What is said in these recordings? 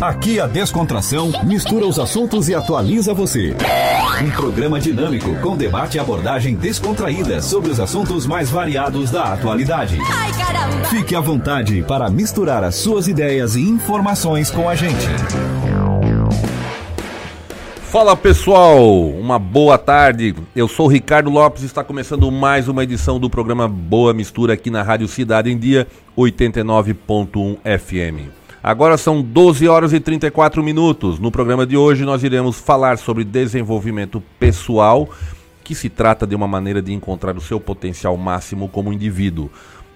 Aqui a descontração mistura os assuntos e atualiza você. Um programa dinâmico com debate e abordagem descontraída sobre os assuntos mais variados da atualidade. Ai, caramba! Fique à vontade para misturar as suas ideias e informações com a gente. Fala pessoal, uma boa tarde. Eu sou o Ricardo Lopes e está começando mais uma edição do programa Boa Mistura aqui na Rádio Cidade em Dia 89.1 FM. Agora são 12 horas e 34 minutos. No programa de hoje nós iremos falar sobre desenvolvimento pessoal, que se trata de uma maneira de encontrar o seu potencial máximo como indivíduo.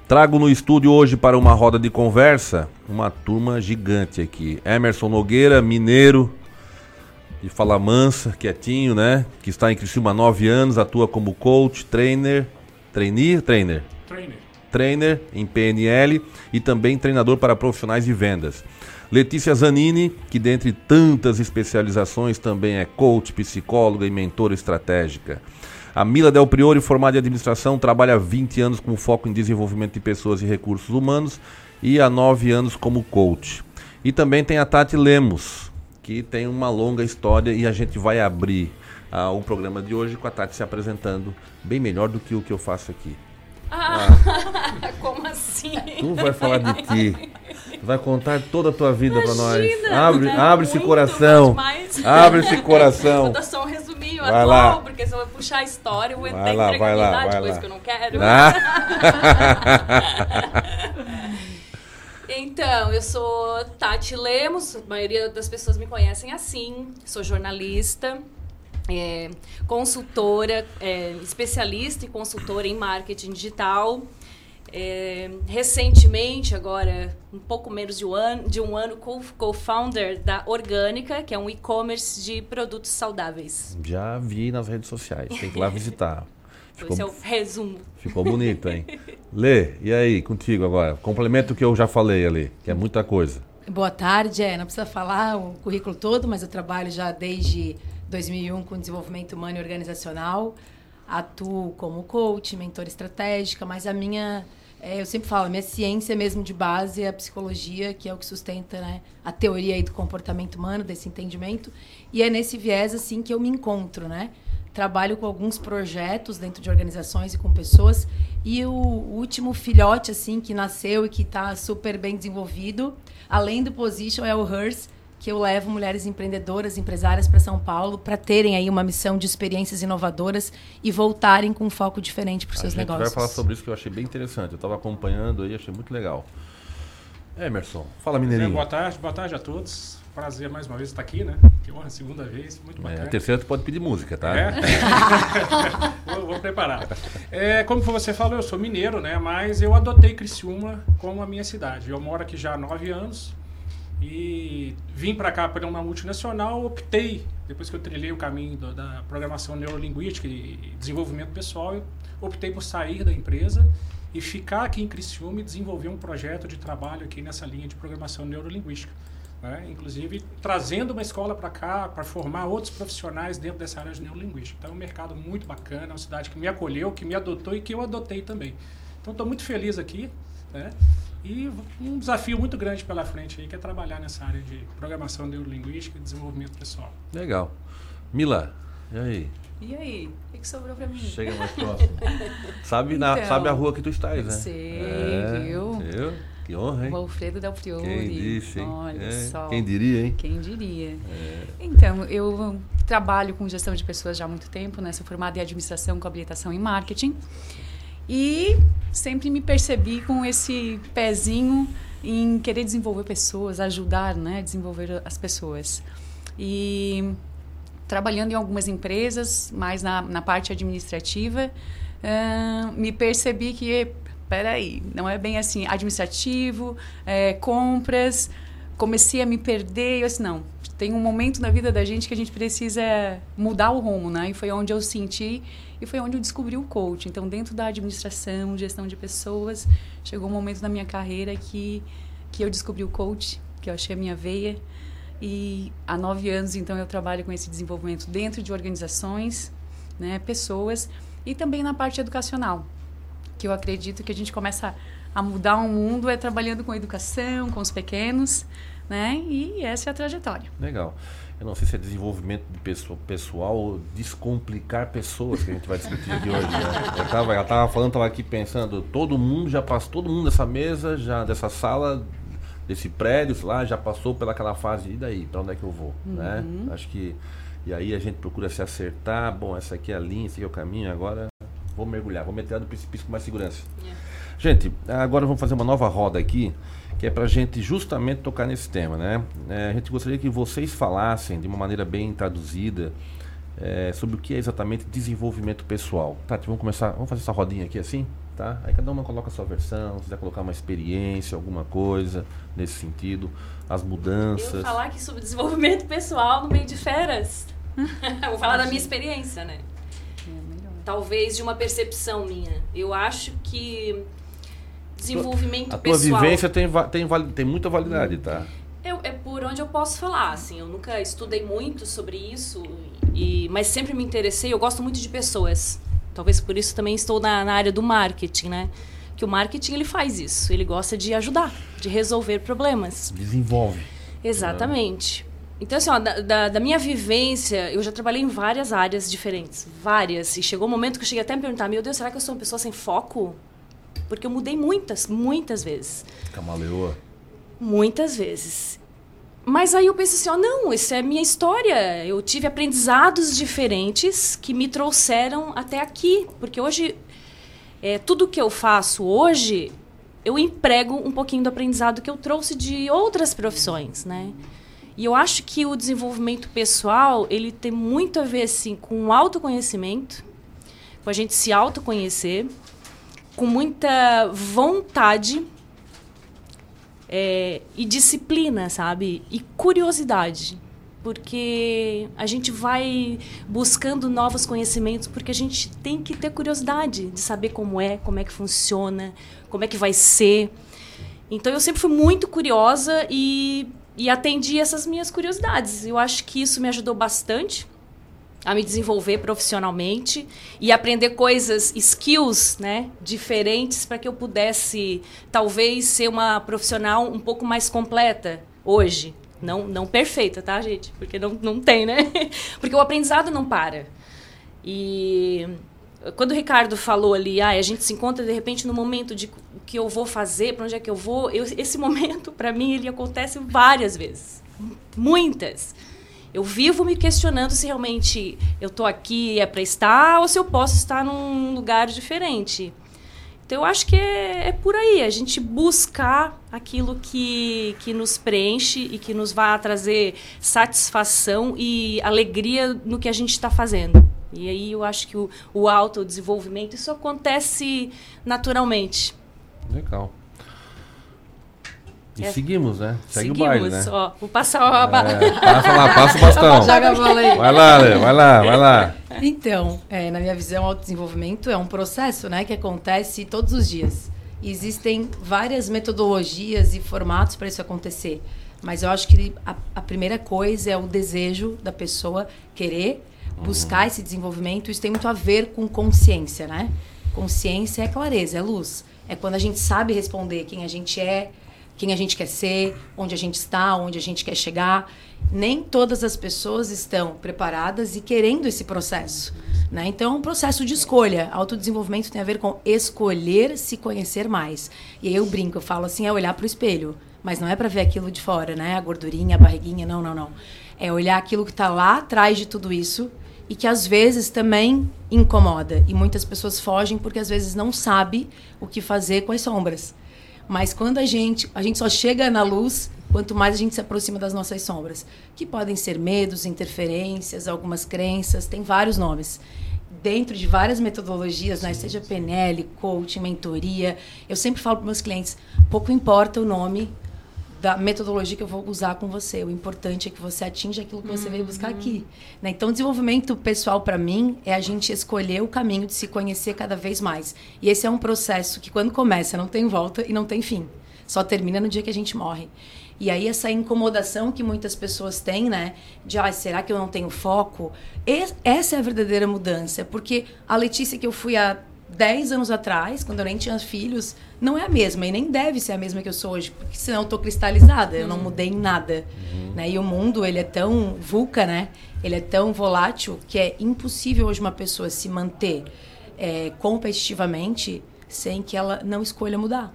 Trago no estúdio hoje para uma roda de conversa uma turma gigante aqui. Emerson Nogueira, mineiro, de Fala Mansa, quietinho, né? Que está em Criciúma há 9 anos, atua como coach, trainer, trainee, trainer? Trainer trainer em PNL e também treinador para profissionais de vendas. Letícia Zanini, que dentre tantas especializações também é coach, psicóloga e mentora estratégica. A Mila Del Priori, formada em administração, trabalha há 20 anos com foco em desenvolvimento de pessoas e recursos humanos e há 9 anos como coach. E também tem a Tati Lemos, que tem uma longa história e a gente vai abrir ah, o programa de hoje com a Tati se apresentando bem melhor do que o que eu faço aqui. Ah, como assim? Tu vai falar de ti. Vai contar toda a tua vida para nós. Abre, abre esse coração. Abre esse coração. Vou dar só um resuminho vai atual, lá. porque se eu puxar a história, eu vou vai lá, vai lá, vai coisa lá. que eu não quero. Ah. então, eu sou Tati Lemos, a maioria das pessoas me conhecem assim. Sou jornalista é, consultora, é, especialista e consultora em marketing digital. É, recentemente, agora um pouco menos de um ano, de um ano co-founder da Orgânica, que é um e-commerce de produtos saudáveis. Já vi nas redes sociais, tem que ir lá visitar. Ficou, Esse é o resumo. Ficou bonito, hein? Lê, e aí, contigo agora? Complemento o que eu já falei ali, que é muita coisa. Boa tarde, é, não precisa falar o currículo todo, mas eu trabalho já desde 2001 com desenvolvimento humano e organizacional. Atuo como coach, mentora estratégica, mas a minha, é, eu sempre falo, a minha ciência mesmo de base é a psicologia, que é o que sustenta né, a teoria aí do comportamento humano, desse entendimento. E é nesse viés assim que eu me encontro, né? Trabalho com alguns projetos dentro de organizações e com pessoas. E o último filhote assim que nasceu e que está super bem desenvolvido, além do Position, é o Hers, que eu levo mulheres empreendedoras, empresárias para São Paulo para terem aí uma missão de experiências inovadoras e voltarem com um foco diferente para os seus negócios. A gente vai falar sobre isso que eu achei bem interessante. Eu estava acompanhando aí, achei muito legal. Emerson, fala mineirinho. boa tarde, boa tarde a todos. Prazer mais uma vez estar aqui, né? Que honra, segunda vez, muito bacana. É, a terceira tu pode pedir música, tá? É? vou, vou, preparar. É, como você falou, eu sou mineiro, né? Mas eu adotei Criciúma como a minha cidade. Eu moro aqui já há nove anos, e vim para cá para uma multinacional, optei, depois que eu trilhei o caminho do, da programação neurolinguística e desenvolvimento pessoal, eu optei por sair da empresa e ficar aqui em Criciúma e desenvolver um projeto de trabalho aqui nessa linha de programação neurolinguística. Né? Inclusive, trazendo uma escola para cá para formar outros profissionais dentro dessa área de neurolinguística. Então, é um mercado muito bacana, uma cidade que me acolheu, que me adotou e que eu adotei também. Então, estou muito feliz aqui. Né? E um desafio muito grande pela frente aí, que é trabalhar nessa área de programação neurolinguística e desenvolvimento pessoal. Legal. Mila, e aí? E aí? O que, sobrou para mim? Chega mais próximo. sabe, então, na, sabe a rua que tu estás, né? Sei, é, viu? viu? Que honra, hein? O Alfredo Del Priori. Quem disse, hein? Olha é, só. Quem diria, hein? Quem diria. É. Então, eu trabalho com gestão de pessoas já há muito tempo, né? Sou formada em administração com habilitação em marketing. E sempre me percebi com esse pezinho em querer desenvolver pessoas, ajudar, né, desenvolver as pessoas. E trabalhando em algumas empresas, mais na, na parte administrativa, uh, me percebi que, peraí, não é bem assim, administrativo, é, compras, comecei a me perder, eu disse, não, tem um momento na vida da gente que a gente precisa mudar o rumo, né? E foi onde eu senti e foi onde eu descobri o coach. Então, dentro da administração, gestão de pessoas, chegou um momento na minha carreira que que eu descobri o coach, que eu achei a minha veia. E há nove anos, então, eu trabalho com esse desenvolvimento dentro de organizações, né, pessoas e também na parte educacional, que eu acredito que a gente começa a mudar o mundo é trabalhando com educação, com os pequenos, né? E essa é a trajetória. Legal. Eu não sei se é desenvolvimento de pessoa, pessoal ou descomplicar pessoas que a gente vai discutir aqui hoje. Né? Eu tava, ela tava falando, tava aqui pensando, todo mundo já passou, todo mundo dessa mesa, já dessa sala, desse prédio lá, já passou pelaquela fase, e daí, para onde é que eu vou? Né? Uhum. Né? Acho que. E aí a gente procura se acertar, bom, essa aqui é a linha, esse aqui é o caminho, agora vou mergulhar, vou meter do precipício com mais segurança. Yeah. Gente, agora vamos fazer uma nova roda aqui que é para a gente justamente tocar nesse tema, né? É, a gente gostaria que vocês falassem de uma maneira bem traduzida é, sobre o que é exatamente desenvolvimento pessoal. Tati, vamos começar, vamos fazer essa rodinha aqui assim, tá? Aí cada uma coloca a sua versão, se quiser colocar uma experiência, alguma coisa nesse sentido, as mudanças. Eu vou falar aqui sobre desenvolvimento pessoal no meio de feras. vou falar da minha experiência, né? É Talvez de uma percepção minha. Eu acho que desenvolvimento a pessoal. A tua vivência tem, tem, tem muita validade, tá? Eu, é por onde eu posso falar, assim. Eu nunca estudei muito sobre isso, e, mas sempre me interessei. Eu gosto muito de pessoas. Talvez por isso também estou na, na área do marketing, né? Que o marketing ele faz isso. Ele gosta de ajudar, de resolver problemas. Desenvolve. Exatamente. Então, assim, ó, da, da, da, minha vivência, eu já trabalhei em várias áreas diferentes. Várias. E chegou um momento que eu cheguei até a me perguntar: meu Deus, será que eu sou uma pessoa sem foco? Porque eu mudei muitas, muitas vezes. Camaleoa? Muitas vezes. Mas aí eu pensei assim, ó, não, essa é minha história. Eu tive aprendizados diferentes que me trouxeram até aqui. Porque hoje, é, tudo que eu faço hoje, eu emprego um pouquinho do aprendizado que eu trouxe de outras profissões, né? E eu acho que o desenvolvimento pessoal, ele tem muito a ver, assim, com o autoconhecimento, com a gente se autoconhecer, com muita vontade é, e disciplina, sabe? E curiosidade. Porque a gente vai buscando novos conhecimentos, porque a gente tem que ter curiosidade de saber como é, como é que funciona, como é que vai ser. Então eu sempre fui muito curiosa e, e atendi essas minhas curiosidades. Eu acho que isso me ajudou bastante a me desenvolver profissionalmente e aprender coisas, skills, né, diferentes para que eu pudesse talvez ser uma profissional um pouco mais completa hoje. Não, não perfeita, tá, gente? Porque não, não tem, né? Porque o aprendizado não para. E quando o Ricardo falou ali, ah, a gente se encontra de repente no momento de o que eu vou fazer, para onde é que eu vou, eu, esse momento, para mim, ele acontece várias vezes. Muitas. Eu vivo me questionando se realmente eu estou aqui é para estar ou se eu posso estar num lugar diferente. Então eu acho que é, é, por aí, a gente buscar aquilo que, que nos preenche e que nos vai trazer satisfação e alegria no que a gente está fazendo. E aí eu acho que o, o autodesenvolvimento, isso acontece naturalmente. Legal. E é. seguimos, né? Segue seguimos, o baile, né? Ó, vou passar a... É, passa lá, passa o bastão. Joga a bola aí. Vai lá, Lê, vai lá, vai lá. Então, é, na minha visão, o autodesenvolvimento é um processo, né? Que acontece todos os dias. E existem várias metodologias e formatos para isso acontecer. Mas eu acho que a, a, primeira coisa é o desejo da pessoa querer buscar uhum. esse desenvolvimento. Isso tem muito a ver com consciência, né? Consciência é clareza, é luz. É quando a gente sabe responder quem a gente é, quem a gente quer ser, onde a gente está, onde a gente quer chegar. Nem todas as pessoas estão preparadas e querendo esse processo. Né? Então, é um processo de escolha. Autodesenvolvimento tem a ver com escolher se conhecer mais. E aí eu brinco, eu falo assim, é olhar para o espelho. Mas não é para ver aquilo de fora, né? A gordurinha, a barriguinha, não, não, não. É olhar aquilo que está lá atrás de tudo isso e que às vezes também incomoda. E muitas pessoas fogem porque às vezes não sabe o que fazer com as sombras. Mas quando a gente, a gente só chega na luz quanto mais a gente se aproxima das nossas sombras, que podem ser medos, interferências, algumas crenças, tem vários nomes. Dentro de várias metodologias, né, seja PNL, coaching, mentoria, eu sempre falo para meus clientes, pouco importa o nome, da metodologia que eu vou usar com você. O importante é que você atinja aquilo que você uhum. veio buscar aqui. Né? Então, desenvolvimento pessoal, para mim, é a gente escolher o caminho de se conhecer cada vez mais. E esse é um processo que, quando começa, não tem volta e não tem fim. Só termina no dia que a gente morre. E aí, essa incomodação que muitas pessoas têm, né? De, ah, será que eu não tenho foco? essa é a verdadeira mudança. Porque a Letícia que eu fui há 10 anos atrás, quando eu nem tinha filhos, não é a mesma e nem deve ser a mesma que eu sou hoje, porque senão eu tô cristalizada, eu não mudei em nada, uhum. né? E o mundo, ele é tão vulca, né? Ele é tão volátil que é impossível hoje uma pessoa se manter é, competitivamente sem que ela não escolha mudar.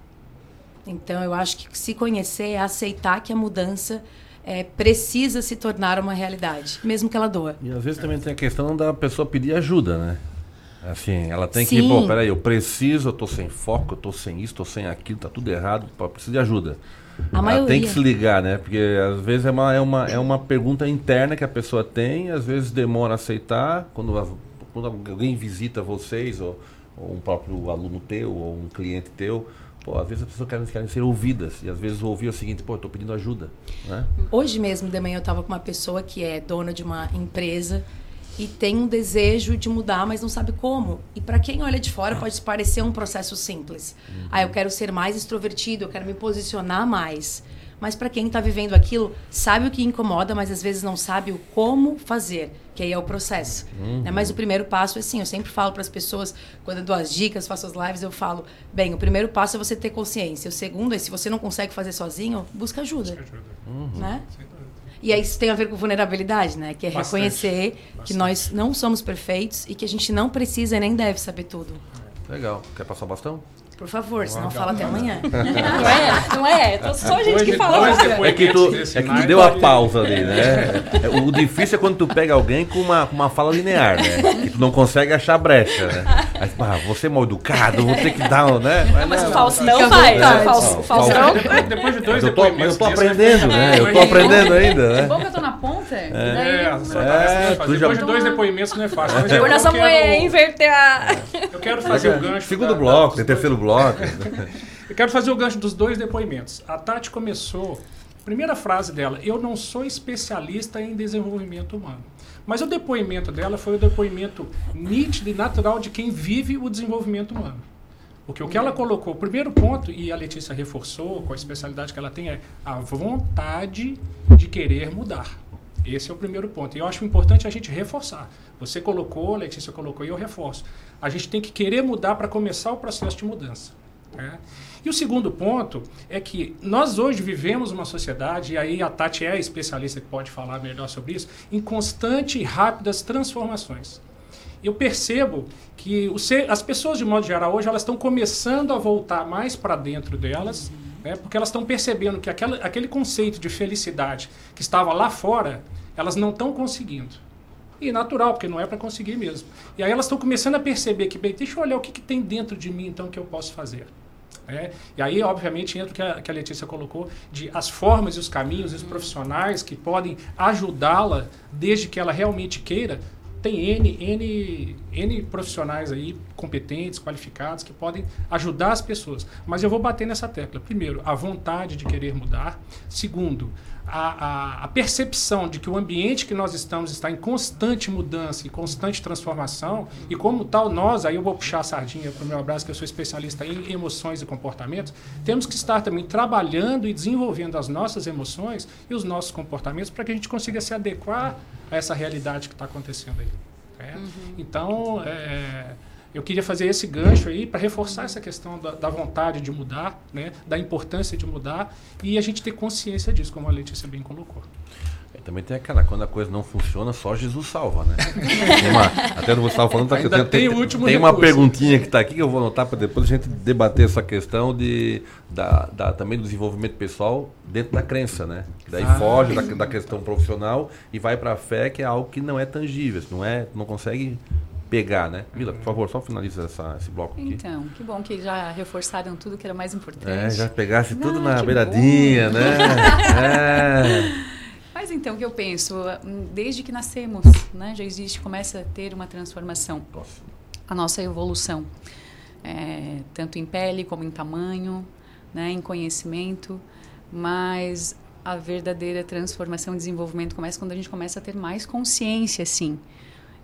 Então, eu acho que se conhecer é aceitar que a mudança é, precisa se tornar uma realidade, mesmo que ela doa. E às vezes também tem a questão da pessoa pedir ajuda, né? Assim, ela tem Sim. que, pô, peraí, eu preciso, eu tô sem foco, eu tô sem isso, tô sem aquilo, tá tudo errado, pô, preciso de ajuda. A ela maioria. tem que se ligar, né? Porque às vezes é uma, é, uma, é uma pergunta interna que a pessoa tem, às vezes demora a aceitar, quando, quando alguém visita vocês, ou, ou um próprio aluno teu, ou um cliente teu, Pô, às vezes as pessoas querem, querem ser ouvidas. E às vezes ouvir é o seguinte, pô, eu tô pedindo ajuda. Né? Hoje mesmo de manhã eu estava com uma pessoa que é dona de uma empresa e tem um desejo de mudar, mas não sabe como. E para quem olha de fora pode parecer um processo simples. Uhum. Ah, eu quero ser mais extrovertido, eu quero me posicionar mais. Mas para quem está vivendo aquilo, sabe o que incomoda, mas às vezes não sabe o como fazer, que aí é o processo. Uhum. Né? Mas o primeiro passo é assim, eu sempre falo para as pessoas, quando eu dou as dicas, faço as lives, eu falo, bem, o primeiro passo é você ter consciência. O segundo é, se você não consegue fazer sozinho, busca ajuda. Busca ajuda. Uhum. Né? E aí isso tem a ver com vulnerabilidade, né? Que é Bastante. reconhecer Bastante. que nós não somos perfeitos e que a gente não precisa e nem deve saber tudo. Legal. Quer passar o bastão? Por favor, senão fala até amanhã. Não é, não é. Então, só a gente que fala. É que tu, é que tu deu a pausa ali, né? É, o difícil é quando tu pega alguém com uma, uma fala linear, né? Que tu não consegue achar brecha, né? Aí, ah, você é mal educado, vou ter que dar, né? Mas, mas não, o Faustão vai. O Faustão. Depois de dois eu tô, mas eu tô aprendendo, né? Eu tô aprendendo ainda, né? É bom que eu tô na ponta. É, é, depois de dois depoimentos não é fácil. Agora nós vamos inverter a... Eu quero fazer o gancho. Segundo bloco, terceiro bloco eu quero fazer o gancho dos dois depoimentos. A Tati começou, primeira frase dela, eu não sou especialista em desenvolvimento humano. Mas o depoimento dela foi o depoimento nítido e natural de quem vive o desenvolvimento humano. Porque o que ela colocou, o primeiro ponto, e a Letícia reforçou com a especialidade que ela tem, é a vontade de querer mudar. Esse é o primeiro ponto. E eu acho importante a gente reforçar. Você colocou, Letícia colocou, e eu reforço. A gente tem que querer mudar para começar o processo de mudança. Né? E o segundo ponto é que nós hoje vivemos uma sociedade, e aí a Tati é a especialista que pode falar melhor sobre isso, em constante e rápidas transformações. Eu percebo que as pessoas, de modo geral, hoje elas estão começando a voltar mais para dentro delas, uhum. Né, porque elas estão percebendo que aquela, aquele conceito de felicidade que estava lá fora, elas não estão conseguindo. E natural, porque não é para conseguir mesmo. E aí elas estão começando a perceber que, bem, deixa eu olhar o que, que tem dentro de mim, então, que eu posso fazer. É, e aí, obviamente, entra o que a, que a Letícia colocou, de as formas e os caminhos e os profissionais que podem ajudá-la, desde que ela realmente queira. Tem N, N, N profissionais aí, competentes, qualificados, que podem ajudar as pessoas. Mas eu vou bater nessa tecla. Primeiro, a vontade de querer mudar. Segundo, a, a, a, percepção de que o ambiente que nós estamos está em constante mudança e constante transformação, e como tal, nós, aí eu vou puxar a sardinha para o meu abraço, que eu sou especialista em emoções e comportamentos, temos que estar também trabalhando e desenvolvendo as nossas emoções e os nossos comportamentos para que a gente consiga se adequar a essa realidade que está acontecendo aí. Né? Uhum. Então, é, eu queria fazer esse gancho aí para reforçar essa questão da, da, vontade de mudar, né, da importância de mudar e a gente ter consciência disso, como a Letícia bem colocou. É, também tem aquela, quando a coisa não funciona, só Jesus salva, né? uma, até você estava falando, tá aqui, tem, tem, tem, tem uma perguntinha que está aqui que eu vou anotar para depois a gente debater essa questão de, da, da, também do desenvolvimento pessoal dentro da crença, né? Daí ah, foge da, da, questão profissional e vai para a fé, que é algo que não é tangível, não é, não consegue pegar, né? Mila, por favor, só finaliza essa, esse bloco aqui. Então, que bom que já reforçaram tudo que era mais importante. É, já pegasse tudo na beiradinha, bom. né? é. Mas então, o que eu penso, desde que nascemos, né, já existe, começa a ter uma transformação. Nossa. A nossa evolução, é, tanto em pele como em tamanho, né, em conhecimento, mas a verdadeira transformação e desenvolvimento começa quando a gente começa a ter mais consciência, sim,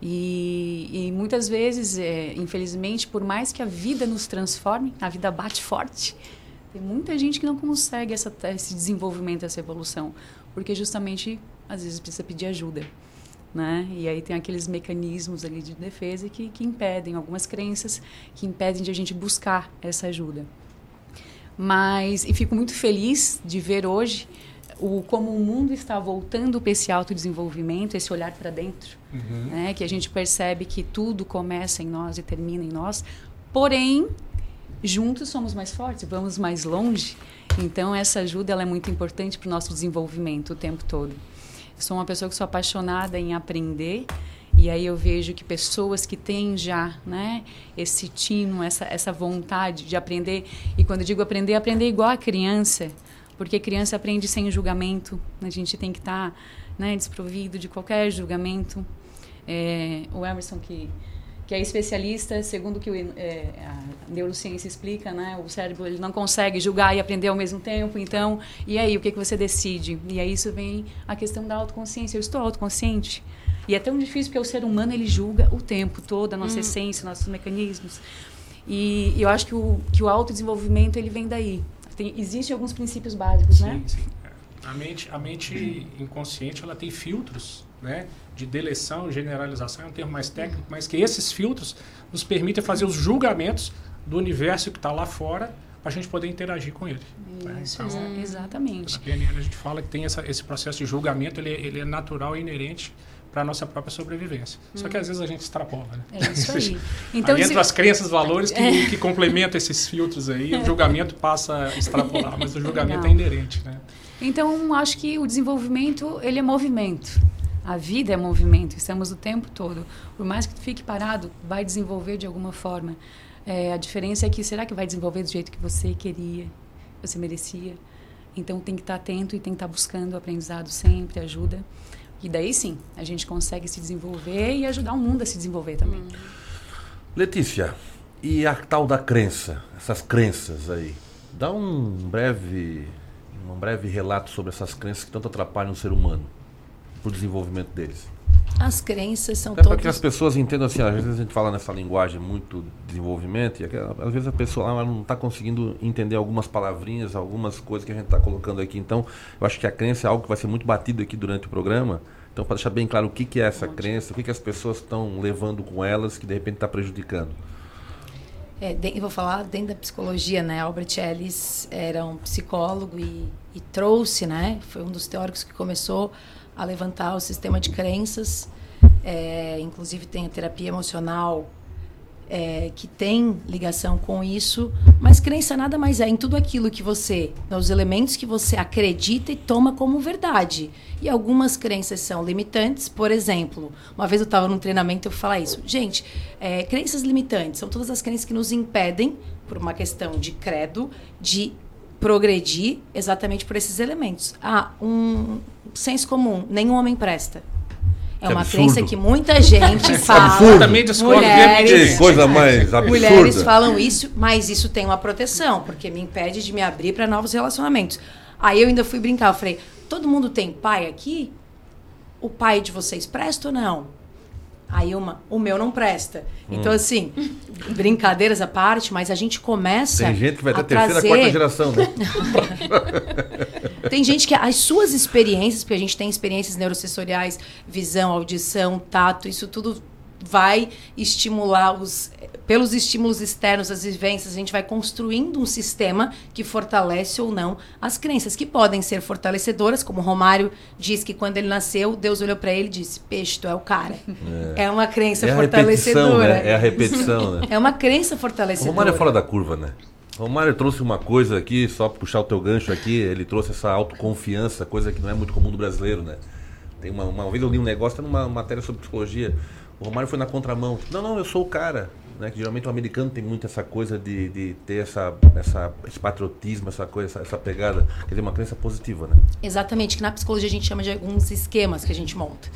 e, e muitas vezes, é, infelizmente, por mais que a vida nos transforme, a vida bate forte. Tem muita gente que não consegue essa, esse desenvolvimento, essa evolução, porque justamente às vezes precisa pedir ajuda. né? E aí tem aqueles mecanismos ali de defesa que, que impedem, algumas crenças que impedem de a gente buscar essa ajuda. Mas, e fico muito feliz de ver hoje o, como o mundo está voltando para esse autodesenvolvimento, esse olhar para dentro, uhum. né? que a gente percebe que tudo começa em nós e termina em nós, porém, juntos somos mais fortes, vamos mais longe. Então, essa ajuda ela é muito importante para o nosso desenvolvimento o tempo todo. Eu sou uma pessoa que sou apaixonada em aprender, e aí eu vejo que pessoas que têm já né, esse tino, essa, essa vontade de aprender, e quando eu digo aprender, aprender igual a criança, porque criança aprende sem julgamento, a gente tem que estar tá, né, desprovido de qualquer julgamento. É, o Emerson, que, que é especialista, segundo o que o, é, a neurociência explica, né, o cérebro ele não consegue julgar e aprender ao mesmo tempo, então, e aí, o que, que você decide? E aí isso vem a questão da autoconsciência. Eu estou autoconsciente? E é tão difícil porque o ser humano ele julga o tempo todo, a nossa hum. essência, nossos mecanismos. E, eu acho que o, que o autodesenvolvimento ele vem daí tem, existem alguns princípios básicos, sim, né? Sim, A mente, a mente inconsciente ela tem filtros, né? De deleção, generalização é um termo mais técnico, mas que esses filtros nos permitem fazer os julgamentos do universo que está lá fora para a gente poder interagir com ele. Né? Isso, né? então, exatamente. Na PNL a gente fala que tem essa, esse processo de julgamento, ele, é, ele é natural e inerente para a nossa própria sobrevivência. Hum. Só que às vezes a gente extrapola. Né? É isso aí. Então, aí se... as crenças, valores que, é. que complementam esses filtros aí, o julgamento passa a extrapolar, mas o julgamento Legal. é inerente. Né? Então, acho que o desenvolvimento, ele é movimento. A vida é movimento, estamos o tempo todo. Por mais que fique parado, vai desenvolver de alguma forma. É, a diferença é que, será que vai desenvolver do jeito que você queria, você merecia? Então, tem que estar atento e tem que estar buscando aprendizado sempre, ajuda. E daí sim, a gente consegue se desenvolver e ajudar o mundo a se desenvolver também. Hum. Letícia, e a tal da crença, essas crenças aí? Dá um breve, um breve relato sobre essas crenças que tanto atrapalham o ser humano, para o desenvolvimento deles. As crenças são Até todas... para que as pessoas entendam assim, às vezes a gente fala nessa linguagem muito desenvolvimento e às vezes a pessoa não está conseguindo entender algumas palavrinhas, algumas coisas que a gente está colocando aqui. Então, eu acho que a crença é algo que vai ser muito batido aqui durante o programa. Então, para deixar bem claro o que, que é essa crença, o que, que as pessoas estão levando com elas que de repente está prejudicando. É, eu vou falar dentro da psicologia, né? Albert Ellis era um psicólogo e, e trouxe, né? Foi um dos teóricos que começou a levantar o sistema de crenças. É, inclusive tem a terapia emocional é, que tem ligação com isso, mas crença nada mais é em tudo aquilo que você, nos elementos que você acredita e toma como verdade. E algumas crenças são limitantes, por exemplo, uma vez eu estava num treinamento eu falar isso, gente, é, crenças limitantes são todas as crenças que nos impedem, por uma questão de credo, de progredir exatamente por esses elementos. Ah, um senso comum, nenhum homem presta. É que uma absurdo. crença que muita gente fala. Absurdamente mulheres, coisa mais absurda. Mulheres falam isso, mas isso tem uma proteção, porque me impede de me abrir para novos relacionamentos. Aí eu ainda fui brincar, eu falei: todo mundo tem pai aqui? O pai de vocês presta ou não? Aí uma, o meu não presta. Hum. Então, assim, brincadeiras à parte, mas a gente começa. Tem gente que vai ter terceira, trazer... quarta geração, né? tem gente que as suas experiências, porque a gente tem experiências neurosensoriais, visão, audição, tato, isso tudo vai estimular os pelos estímulos externos, as vivências, a gente vai construindo um sistema que fortalece ou não as crenças, que podem ser fortalecedoras, como Romário diz que quando ele nasceu, Deus olhou para ele e disse: Peixe, tu é o cara. É, é uma crença é fortalecedora. Né? É a repetição, né? É uma crença fortalecedora. O Romário é fora da curva, né? O Romário trouxe uma coisa aqui, só puxar o teu gancho aqui, ele trouxe essa autoconfiança, coisa que não é muito comum do brasileiro, né? Tem uma, uma vez eu li um negócio, tá numa matéria sobre psicologia. O Romário foi na contramão. Não, não, eu sou o cara né? Que geralmente o americano tem muito essa coisa de, de ter essa, essa, esse patriotismo, essa coisa, essa, essa pegada, quer dizer, uma crença positiva, né? Exatamente, que na psicologia a gente chama de alguns esquemas que a gente monta.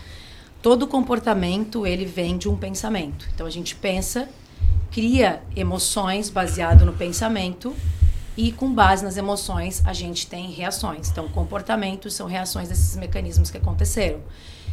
Todo comportamento, ele vem de um pensamento. Então a gente pensa, cria emoções baseado no pensamento e com base nas emoções a gente tem reações. Então comportamentos são reações desses mecanismos que aconteceram.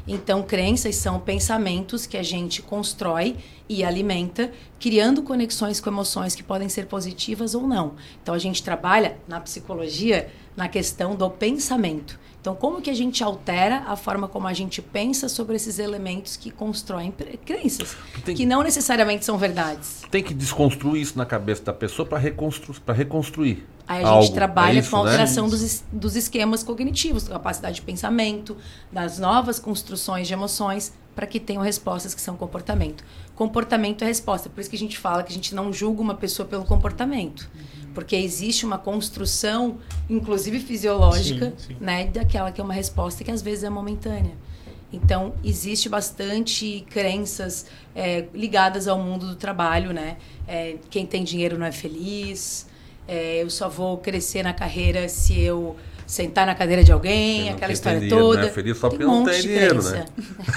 Então, crenças são pensamentos que a gente constrói e alimenta, criando conexões com emoções que podem ser positivas ou não. Então, a gente trabalha na psicologia na questão do pensamento. Então, como que a gente altera a forma como a gente pensa sobre esses elementos que constroem crenças, tem, que não necessariamente são verdades? Tem que desconstruir isso na cabeça da pessoa para reconstru reconstruir. Aí a algo. gente trabalha é isso, com a alteração né? dos, dos esquemas cognitivos, capacidade de pensamento, das novas construções de emoções, para que tenham respostas que são comportamento. Comportamento é resposta, por isso que a gente fala que a gente não julga uma pessoa pelo comportamento. Porque existe uma construção, inclusive fisiológica, sim, sim. né, daquela que é uma resposta que às vezes é momentânea. Então, existe bastante crenças é, ligadas ao mundo do trabalho, né? É, quem tem dinheiro não é feliz, é, eu só vou crescer na carreira se eu sentar na cadeira de alguém, aquela história dinheiro, toda. Não é feliz só porque um não tem dinheiro, né?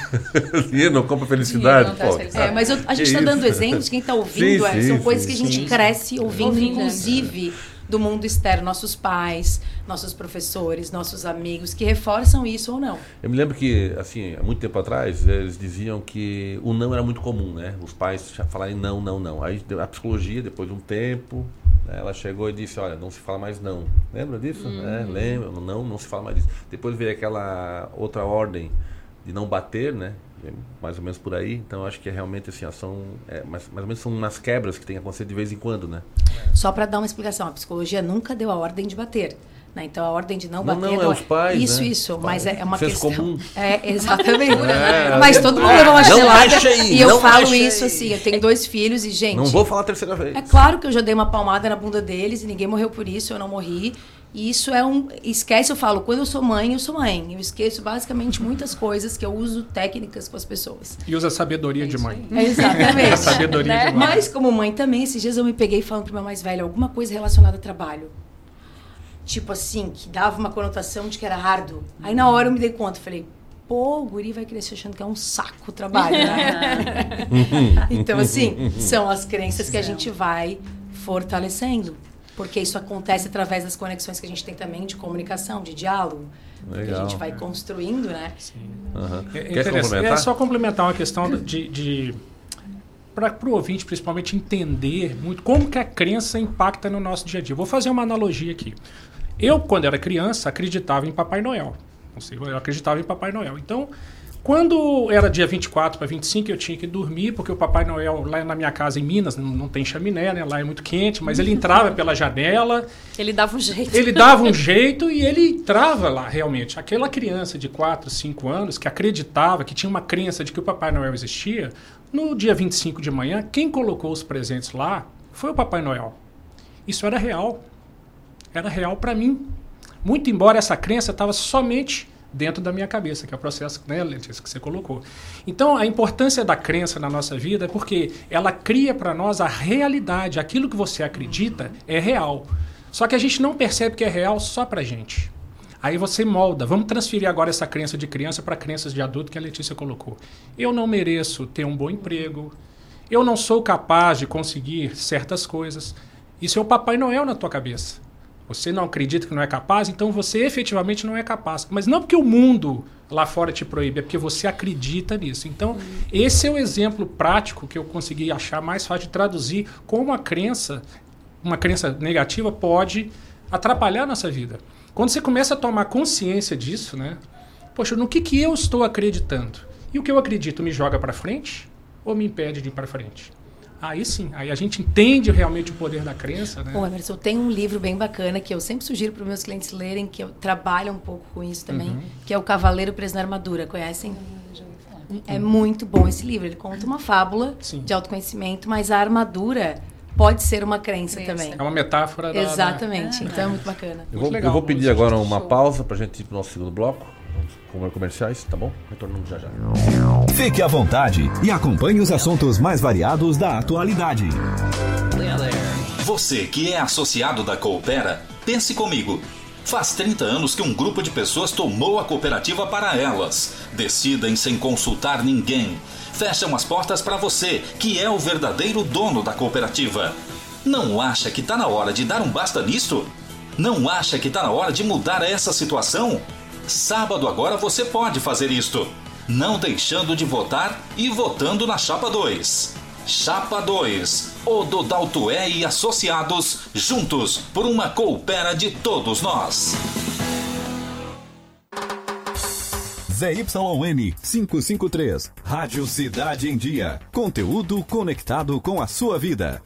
dinheiro não compra felicidade, não pô. É, mas eu, a gente está dando exemplos, quem está ouvindo, sim, é, são sim, coisas sim, que a gente cresce ouvindo, ouvindo inclusive do mundo externo, nossos pais, nossos professores, nossos amigos, que reforçam isso ou não. Eu me lembro que, assim, há muito tempo atrás, eles diziam que o não era muito comum, né? Os pais falarem não, não, não. Aí a psicologia, depois de um tempo, ela chegou e disse, olha, não se fala mais não. Lembra disso? Uhum. É, lembra? Não, não se fala mais disso. Depois veio aquela outra ordem de não bater, né? Mais ou menos por aí. Então acho que é realmente assim, são é, mais, mais ou menos são umas quebras que tem que acontecer de vez em quando, né? Só para dar uma explicação, a psicologia nunca deu a ordem de bater. Né? Então a ordem de não, não bater. Não, é os pais. Isso, né? isso. Mas é, é uma questão. Comum. É, exatamente. É, mas todo mundo levou uma chinelada. E eu falo isso assim, eu tenho dois filhos e, gente. Não vou falar a terceira vez. É claro que eu já dei uma palmada na bunda deles e ninguém morreu por isso, eu não morri. E isso é um. Esquece, eu falo, quando eu sou mãe, eu sou mãe. Eu esqueço basicamente muitas coisas que eu uso técnicas com as pessoas. E usa sabedoria de mãe. É exatamente. a sabedoria né? de mãe. Mas como mãe também, esses dias eu me peguei falando pro meu mais velho alguma coisa relacionada a trabalho tipo assim, que dava uma conotação de que era árduo. Aí na hora eu me dei conta, falei, pô, o guri vai crescer achando que é um saco o trabalho, né? então, assim, são as crenças que a gente vai fortalecendo. Porque isso acontece através das conexões que a gente tem também de comunicação, de diálogo. Legal. Que a gente vai construindo, né? Sim. Uhum. É, Quer complementar? É só complementar uma questão de, de para o ouvinte principalmente entender muito como que a crença impacta no nosso dia a dia. Vou fazer uma analogia aqui. Eu, quando era criança, acreditava em Papai Noel. Eu acreditava em Papai Noel. Então, quando era dia 24 para 25, eu tinha que dormir, porque o Papai Noel, lá na minha casa em Minas, não, não tem chaminé, né? Lá é muito quente, mas ele entrava pela janela. Ele dava um jeito. Ele dava um jeito e ele entrava lá, realmente. Aquela criança de 4, 5 anos que acreditava, que tinha uma crença de que o Papai Noel existia, no dia 25 de manhã, quem colocou os presentes lá foi o Papai Noel. Isso era real era real para mim. Muito embora essa crença estava somente dentro da minha cabeça, que é o processo né, Letícia, que você colocou. Então, a importância da crença na nossa vida é porque ela cria para nós a realidade. Aquilo que você acredita é real. Só que a gente não percebe que é real só para gente. Aí você molda. Vamos transferir agora essa crença de criança para crenças de adulto que a Letícia colocou. Eu não mereço ter um bom emprego. Eu não sou capaz de conseguir certas coisas. Isso é o Papai Noel na tua cabeça. Você não acredita que não é capaz, então você efetivamente não é capaz. Mas não porque o mundo lá fora te proíbe, é porque você acredita nisso. Então, esse é o exemplo prático que eu consegui achar mais fácil de traduzir como a crença, uma crença negativa, pode atrapalhar a nossa vida. Quando você começa a tomar consciência disso, né? Poxa, no que, que eu estou acreditando? E o que eu acredito me joga para frente ou me impede de ir para frente? Aí sim, aí a gente entende realmente o poder da crença, né? Bom, Emerson, tem um livro bem bacana que eu sempre sugiro para os meus clientes lerem, que eu trabalho um pouco com isso também, uhum. que é o Cavaleiro Preso na Armadura. Conhecem? É muito bom esse livro. Ele conta uma fábula sim. de autoconhecimento, mas a armadura pode ser uma crença, crença. também. É uma metáfora da... Exatamente. Da... então é muito bacana. Eu vou, legal, eu vou pedir agora uma pausa para a gente ir para o nosso segundo bloco comerciais, tá bom? Retornamos já já. Fique à vontade e acompanhe os assuntos mais variados da atualidade. Você que é associado da Coopera, pense comigo. Faz 30 anos que um grupo de pessoas tomou a cooperativa para elas. Decidem sem consultar ninguém. Fecham as portas para você, que é o verdadeiro dono da cooperativa. Não acha que está na hora de dar um basta nisto? Não acha que está na hora de mudar essa situação? Sábado agora você pode fazer isto, não deixando de votar e votando na Chapa 2. Chapa 2, Ododaltoé e Associados, juntos por uma coopera de todos nós. ZYN 553. Rádio Cidade em Dia. Conteúdo conectado com a sua vida.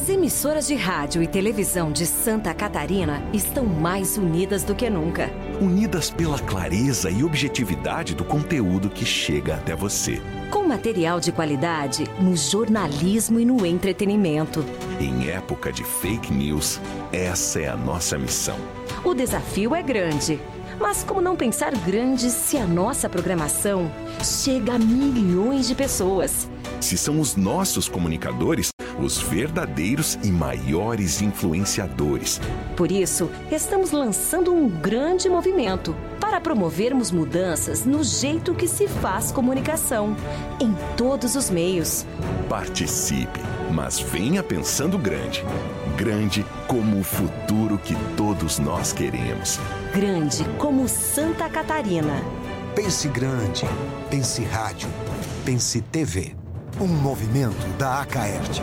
As emissoras de rádio e televisão de Santa Catarina estão mais unidas do que nunca. Unidas pela clareza e objetividade do conteúdo que chega até você. Com material de qualidade no jornalismo e no entretenimento. Em época de fake news, essa é a nossa missão. O desafio é grande. Mas como não pensar grande se a nossa programação chega a milhões de pessoas? Se são os nossos comunicadores os verdadeiros e maiores influenciadores. Por isso, estamos lançando um grande movimento para promovermos mudanças no jeito que se faz comunicação, em todos os meios. Participe, mas venha pensando grande. Grande como o futuro que todos nós queremos. Grande como Santa Catarina. Pense grande. Pense rádio. Pense TV. Um movimento da Acaerte.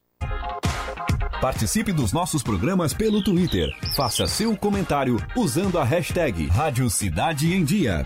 Participe dos nossos programas pelo Twitter. Faça seu comentário usando a hashtag Rádio Cidade em Dia.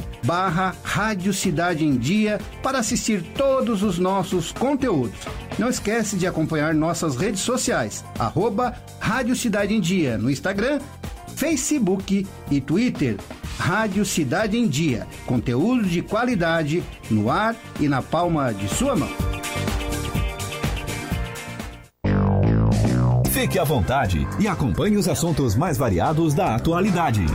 barra Rádio Cidade em Dia para assistir todos os nossos conteúdos. Não esquece de acompanhar nossas redes sociais, arroba Rádio Cidade em Dia no Instagram, Facebook e Twitter. Rádio Cidade em Dia, conteúdo de qualidade no ar e na palma de sua mão. Fique à vontade e acompanhe os assuntos mais variados da atualidade.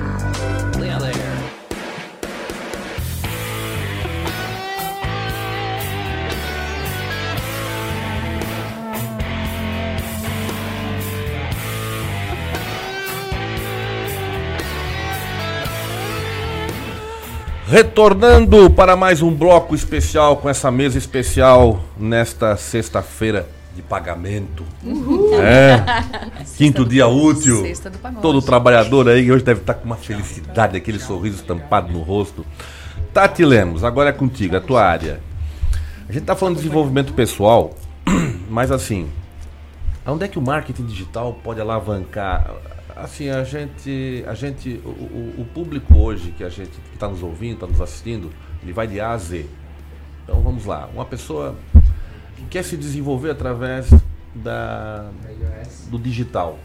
Retornando para mais um bloco especial com essa mesa especial nesta sexta-feira de pagamento. Uhul. É. Quinto dia útil. Todo trabalhador aí hoje deve estar com uma felicidade, aquele sorriso estampado no rosto. Tati Lemos, agora é contigo, a tua área. A gente está falando de desenvolvimento pessoal, mas assim, onde é que o marketing digital pode alavancar assim, a gente, a gente o, o, público hoje que a gente que está nos ouvindo, está nos assistindo, ele vai de A a Z. Então vamos lá, uma pessoa que quer se desenvolver através da, do digital.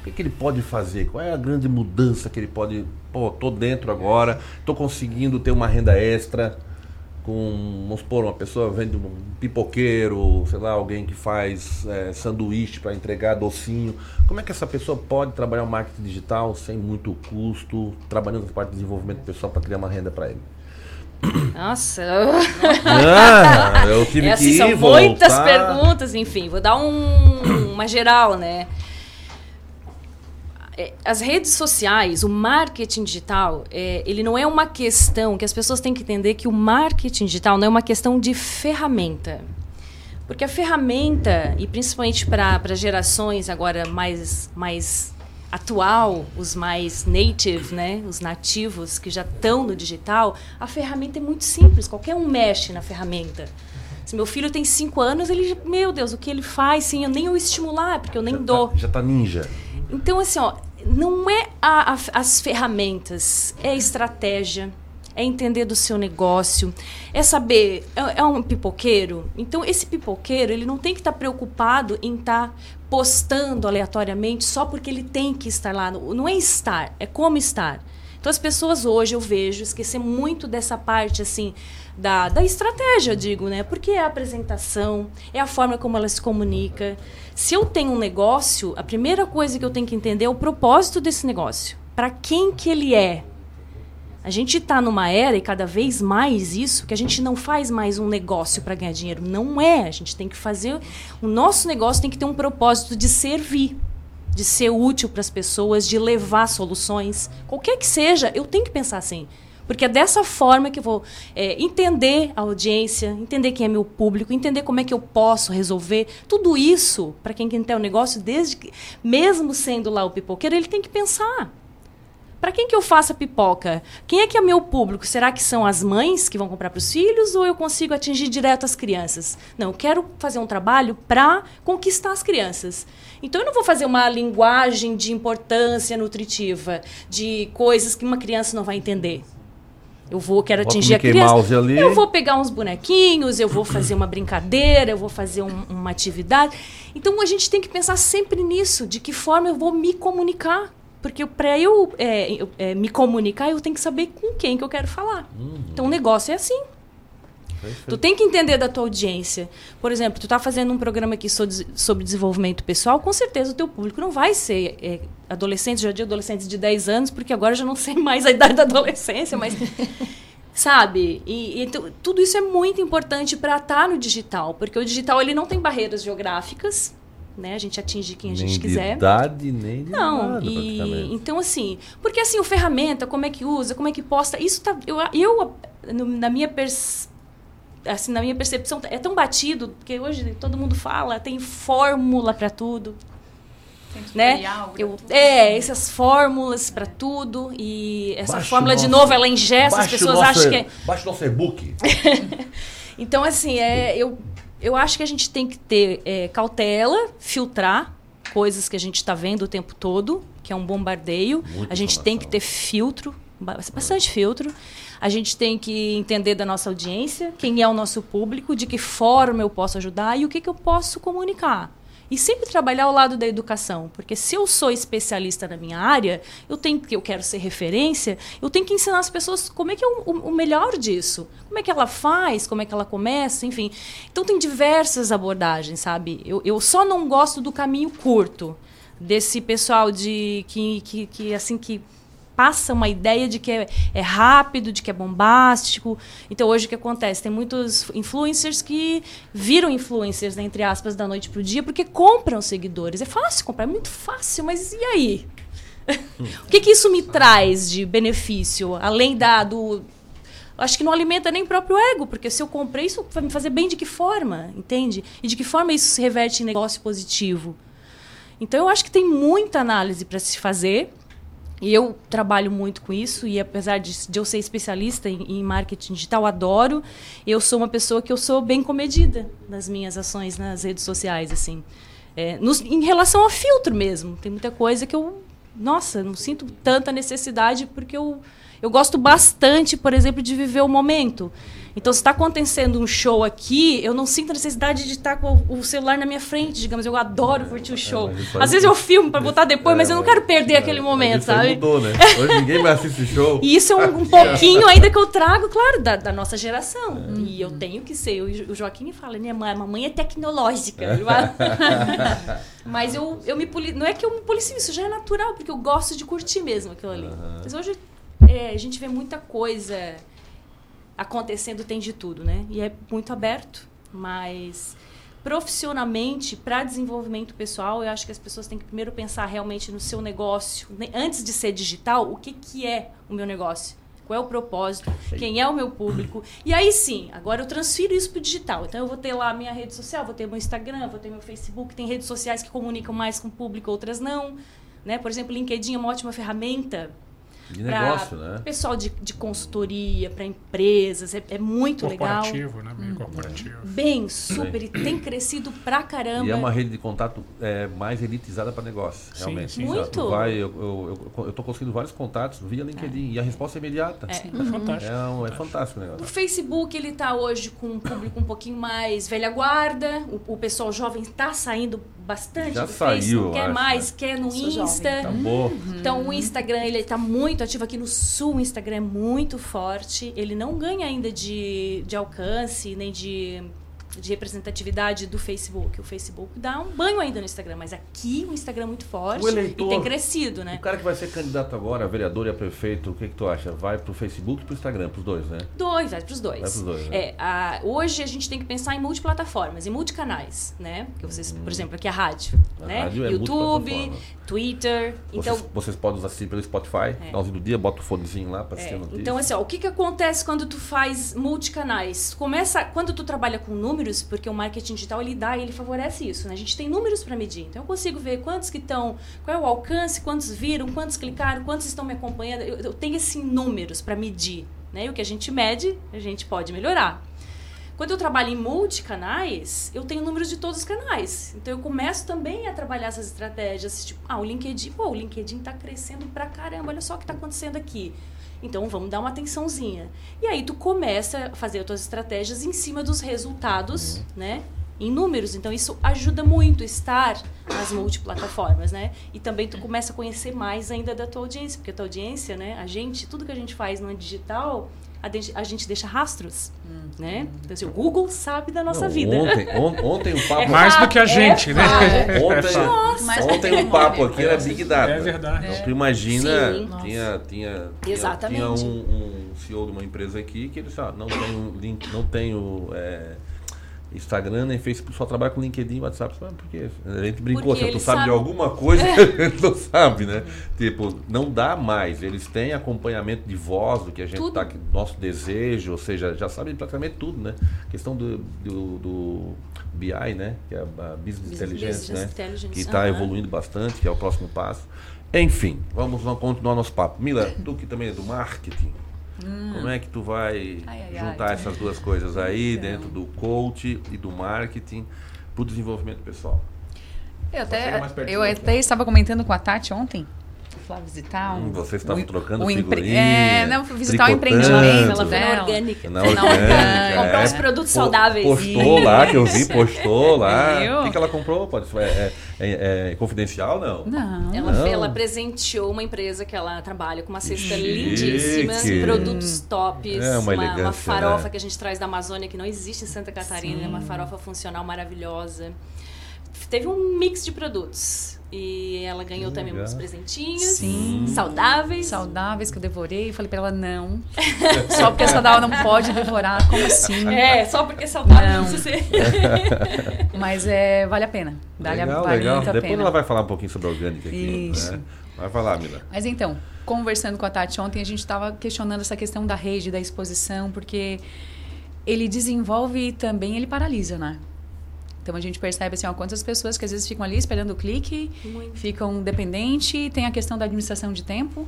O que, que, ele pode fazer? Qual é a grande mudança que ele pode. Pô, tô dentro agora, tô conseguindo ter uma renda extra com, vamos supor, uma pessoa vende um pipoqueiro, sei lá, alguém que faz é, sanduíche para entregar docinho. Como é que essa pessoa pode trabalhar o marketing digital sem muito custo, trabalhando na parte de desenvolvimento pessoal para criar uma renda para ele? Nossa. Ah, eu tive é, assim, que ir, são muitas voltar. perguntas, enfim, vou dar um- uma geral, né? É, As redes sociais, o marketing digital, é, ele não é uma questão que as pessoas têm que entender que o marketing digital não é uma questão de ferramenta. Porque a ferramenta, e principalmente para gerações agora mais, mais atual, os mais native, né, os nativos que já estão no digital, a ferramenta é muito simples, qualquer um mexe na ferramenta. Se meu filho tem cinco anos, ele, meu Deus, o que ele faz, sim, eu nem o estimular, porque eu nem dou. Já tá ninja. Então, assim, ó, não é a- a- as ferramentas, é a estratégia, é entender do seu negócio, é saber, é, é um pipoqueiro. Então, esse pipoqueiro, ele não tem que estar preocupado em estar postando aleatoriamente só porque ele tem que estar lá. Não é estar, é como estar. Então, as pessoas hoje, eu vejo, esquecer muito dessa parte, assim, da, da estratégia, digo, né? Porque é a apresentação, é a forma como ela se comunica. Se eu tenho um negócio, a primeira coisa que eu tenho que entender é o propósito desse negócio. Para quem que ele é? A gente está numa era, e cada vez mais isso, que a gente não faz mais um negócio para ganhar dinheiro. Não é. A gente tem que fazer. O nosso negócio tem que ter um propósito de servir, de ser útil para as pessoas, de levar soluções. Qualquer que seja, eu tenho que pensar assim. Porque é dessa forma que eu vou é, entender a audiência, entender quem é meu público, entender como é que eu posso resolver. Tudo isso, para quem quer ter o negócio, desde que, mesmo sendo lá o pipoqueiro, ele tem que pensar. Para quem que eu faço a pipoca? Quem é que é meu público? Será que são as mães que vão comprar para os filhos ou eu consigo atingir direto as crianças? Não, eu quero fazer um trabalho para conquistar as crianças. Então eu não vou fazer uma linguagem de importância nutritiva, de coisas que uma criança não vai entender. Eu vou, quero Bota atingir a criança. Mouse ali. Eu vou pegar uns bonequinhos, eu vou fazer uma brincadeira, eu vou fazer um- uma atividade. Então a gente tem que pensar sempre nisso, de que forma eu vou me comunicar. Porque para eu, é, é, me comunicar, eu tenho que saber com quem que eu quero falar. Então o negócio é assim. Tu tem que entender da tua audiência. Por exemplo, tu tá fazendo um programa aqui so- sobre desenvolvimento pessoal, com certeza o teu público não vai ser é, adolescentes, já digo adolescentes de 10 anos, porque agora eu já não sei mais a idade da adolescência, mas sabe? E, e tu- tudo isso é muito importante para estar no digital, porque o digital ele não tem barreiras geográficas, né? A gente atinge quem a gente nem quiser. de idade, nem de Não, nada, e então assim, porque assim, o ferramenta, como é que usa, como é que posta, isso tá eu, eu na minha pers- assim, na minha percepção é tão batido, porque hoje todo mundo fala, tem fórmula para tudo. Né? tutorial pra Eu, é, essas fórmulas para tudo e essa Baixe fórmula o de nosso- novo ela engessa, as pessoas nosso- acham que é Baixe o nosso e-book. então, assim, é, eu, eu acho que a gente tem que ter é, cautela, filtrar coisas que a gente está vendo o tempo todo, que é um bombardeio. Muita a gente tem que ter filtro, ba- bastante filtro. A gente tem que entender da nossa audiência, quem é o nosso público, de que forma eu posso ajudar e o que, que eu posso comunicar. E sempre trabalhar ao lado da educação, porque se eu sou especialista na minha área, eu tenho que eu quero ser referência, eu tenho que ensinar as pessoas como é que é o, o- melhor disso, como é que ela faz, como é que ela começa, enfim. Então tem diversas abordagens, sabe? Eu, eu só não gosto do caminho curto desse pessoal de que, que, que assim que passa uma ideia de que é, é rápido, de que é bombástico. Então, hoje o que acontece? Tem muitos influencers que viram influencers, né, entre aspas, da noite para o dia, porque compram seguidores. É fácil comprar, é muito fácil, mas e aí? o que, que isso me traz de benefício? Além da, do. Acho que não alimenta nem o próprio ego, porque se eu comprei, isso vai me fazer bem de que forma? Entende? E de que forma isso se reverte em negócio positivo? Então, eu acho que tem muita análise para se fazer. E eu trabalho muito com isso, e apesar de, de eu ser especialista em, em marketing digital, adoro. Eu sou uma pessoa que eu sou bem comedida nas minhas ações nas redes sociais, assim. É, nos- em relação ao filtro mesmo. Tem muita coisa que eu, nossa, não sinto tanta necessidade, porque eu, eu gosto bastante, por exemplo, de viver o momento. Então, se está acontecendo um show aqui, eu não sinto a necessidade de estar com o celular na minha frente, digamos. Eu adoro curtir o show. mas isso aí- Às vezes eu filmo para botar depois, É, mas eu não mas- quero perder aquele momento, Isso aí sabe? mudou, né? Hoje ninguém mais assiste show. E isso é um, um pouquinho ainda que eu trago, claro, da, da nossa geração. E eu tenho que ser. O, o Joaquim fala, minha mãe, mamãe é tecnológica. Mas eu, eu me poli... Não é que eu me policio, isso já é natural, porque eu gosto de curtir mesmo aquilo ali. Mas hoje é, a gente vê muita coisa acontecendo tem de tudo, né? E é muito aberto, mas profissionalmente, para desenvolvimento pessoal, eu acho que as pessoas têm que primeiro pensar realmente no seu negócio. né? Antes de ser digital, o que, que é o meu negócio? Qual é o propósito? Quem é o meu público? E aí sim, agora eu transfiro isso para o digital. Então eu vou ter lá a minha rede social, vou ter meu Instagram, vou ter meu Facebook. Tem redes sociais que comunicam mais com o público, outras não. Né? Por exemplo, LinkedIn é uma ótima ferramenta De pra negócio, né? Pessoal de, de consultoria, para empresas, é, é muito legal. Corporativo, né? Meio corporativo. Bem, super, e tem crescido pra caramba. E é uma rede de contato é, mais elitizada para negócio, Sim, realmente. sim. Muito. tu vai, eu, eu, eu, eu tô conseguindo vários contatos via LinkedIn e a resposta é imediata. É. Sim. É fantástico. É, um- é fantástico o O negócio. Facebook ele tá hoje com um público um pouquinho mais velha guarda. O, o pessoal jovem está saindo bastante Já do Face, saiu, não quer acho, mais, né? quer no Sou Insta. Acabou. Então o Instagram ele está muito ativo aqui no sul. O Instagram é muito forte. Ele não ganha ainda de, de alcance nem de de representatividade do Facebook. O Facebook dá um banho ainda no Instagram, mas aqui o Instagram é muito forte eleitor- e tem crescido, né? O cara que vai ser candidato agora, vereador e a prefeito, o que, que tu acha? Vai pro Facebook e pro Instagram, pros dois, né? Dois, vai pros dois. Vai pros dois, né? É, a- hoje a gente tem que pensar em multiplataformas, em multicanais, né? Que vocês, por exemplo, aqui a rádio, A né? rádio é YouTube. Twitter. Então, Vocês, vocês podem assistir pelo Spotify, É. do dia, bota o fonezinho lá pra assistir É, a notícia. então, assim, ó, o que, que acontece quando tu faz multicanais? Começa, quando tu trabalha com números, porque o marketing digital ele dá, ele favorece isso, né? A gente tem números para medir. Então eu consigo ver quantos que estão, qual é o alcance, quantos viram, quantos clicaram, quantos estão me acompanhando. Eu, eu tenho esses números para medir, né? E o que a gente mede, a gente pode melhorar. Quando eu trabalho em multicanais, eu tenho números de todos os canais. Então eu começo também a trabalhar essas estratégias. Tipo, ah, o LinkedIn, pô, o LinkedIn tá crescendo pra caramba, olha só o que tá acontecendo aqui. Então vamos dar uma atençãozinha. E aí tu começa a fazer as tuas estratégias em cima dos resultados, né? Em números. Então isso ajuda muito estar nas multiplataformas, né? E também tu começa a conhecer mais ainda da tua audiência, porque a tua audiência, né? A gente, tudo que a gente faz no digital, a gente, a gente deixa rastros, né? Então assim, o Google sabe da nossa Não, vida. Ontem, on- ontem um papo. É Mais do que a É gente, né? fato. Ontem, Nossa. Ontem um o papo aqui era Big Data. É verdade. Então, tu imagina, Sim. tinha, tinha, tinha, Exatamente. tinha um, um CEO de uma empresa aqui que ele disse, ah, não tenho link, não tenho é, Instagram nem Facebook, só trabalho com LinkedIn e WhatsApp. Sabe por quê? A gente brincou, se tu ele sabe de sabe. alguma coisa, É. a não sabe, né? Tipo, não dá mais. Eles têm acompanhamento de voz do que a gente Tudo. tá, nosso desejo, ou seja, já sabem praticamente tudo, né? questão do, do, do BI, né? Que é a Business, Intelligence, né? Intelligence, Que está aham. evoluindo bastante, que é o próximo passo. Enfim, vamos lá continuar nosso papo. Mila, tu que também é do marketing, como é que tu vai Ai, ai, juntar ai. essas duas coisas aí Então. dentro do coach e do marketing para o desenvolvimento pessoal? Eu até, eu até estava comentando com a Tati ontem. Flávia visitar. Hum, vocês estavam o- trocando figurinha, É, não, fui visitar o tricotando. empreendimento Ela foi na orgânica. Na Na orgânica, orgânica. Comprou é. uns produtos Po- saudáveis. Postou lá, que eu vi, postou lá. O que, que ela comprou? Pode, é, é- é- é confidencial, não? Não. Ela, Não. ela presenteou uma empresa que ela trabalha com uma cesta Chique. lindíssima, produtos tops, É uma elegância, farofa né? que a gente traz da Amazônia que não existe em Santa Catarina, Sim. é uma farofa funcional maravilhosa. Teve um mix de produtos e ela ganhou Que também legal. uns presentinhos Sim. saudáveis. Saudáveis que eu devorei. Falei pra ela, não. Só porque saudável não pode devorar. Como assim? É, só porque é saudável não, precisa ser. Mas é, vale a pena. Vale, a- legal, vale legal. muito a Depois pena. ela vai falar um pouquinho sobre a orgânica aqui. Isso. Né? Vai falar, Mila. Mas então, conversando com a Tati ontem, a gente estava questionando essa questão da rede, da exposição, porque ele desenvolve e também ele paralisa, né? Então a gente percebe assim, ó, quantas pessoas que às vezes ficam ali esperando o clique, Muito. ficam dependentes, tem a questão da administração de tempo.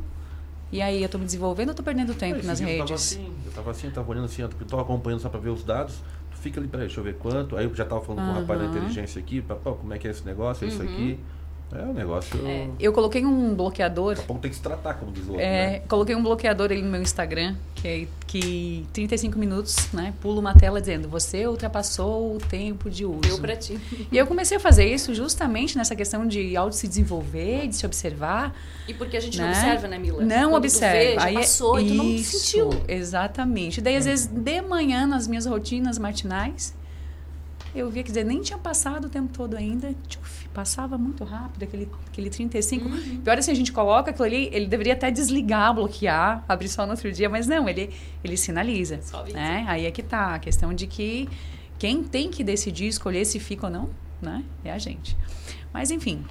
E aí, eu estou me desenvolvendo ou estou perdendo tempo Esse nas dia Eu tava redes? assim, eu tava assim, eu tava olhando assim, eu tava acompanhando só para ver os dados. Tu fica ali, peraí, deixa eu ver quanto. Aí eu já tava falando com o rapaz da inteligência aqui, pá, pá, como é que é esse negócio, é isso Uhum. aqui. É um negócio. É. Eu coloquei um bloqueador Daqui a pouco tem que se tratar, como diz o outro. É, né? coloquei um bloqueador ali no meu Instagram, que, é- que 35 minutos, né? Pula uma tela dizendo, você ultrapassou o tempo de uso. Deu pra ti. E eu comecei a fazer isso justamente nessa questão de auto se desenvolver, de se observar. E porque a gente não né? observa, né, Mila? Não Quando tu observa. vê, já Aí é- passou e tu não isso, sentiu. Exatamente. Daí, às vezes, de manhã, nas minhas rotinas matinais, eu via, quer dizer, nem tinha passado o tempo todo ainda. Tipo, passava muito rápido, aquele, aquele 35. Uhum. Pior assim, a gente coloca aquilo ali, ele deveria até desligar, bloquear, abrir só no outro dia, mas não, ele, ele sinaliza. Né? Aí é que tá, a questão de que quem tem que decidir, escolher se fica ou não, né? É a gente. Mas enfim,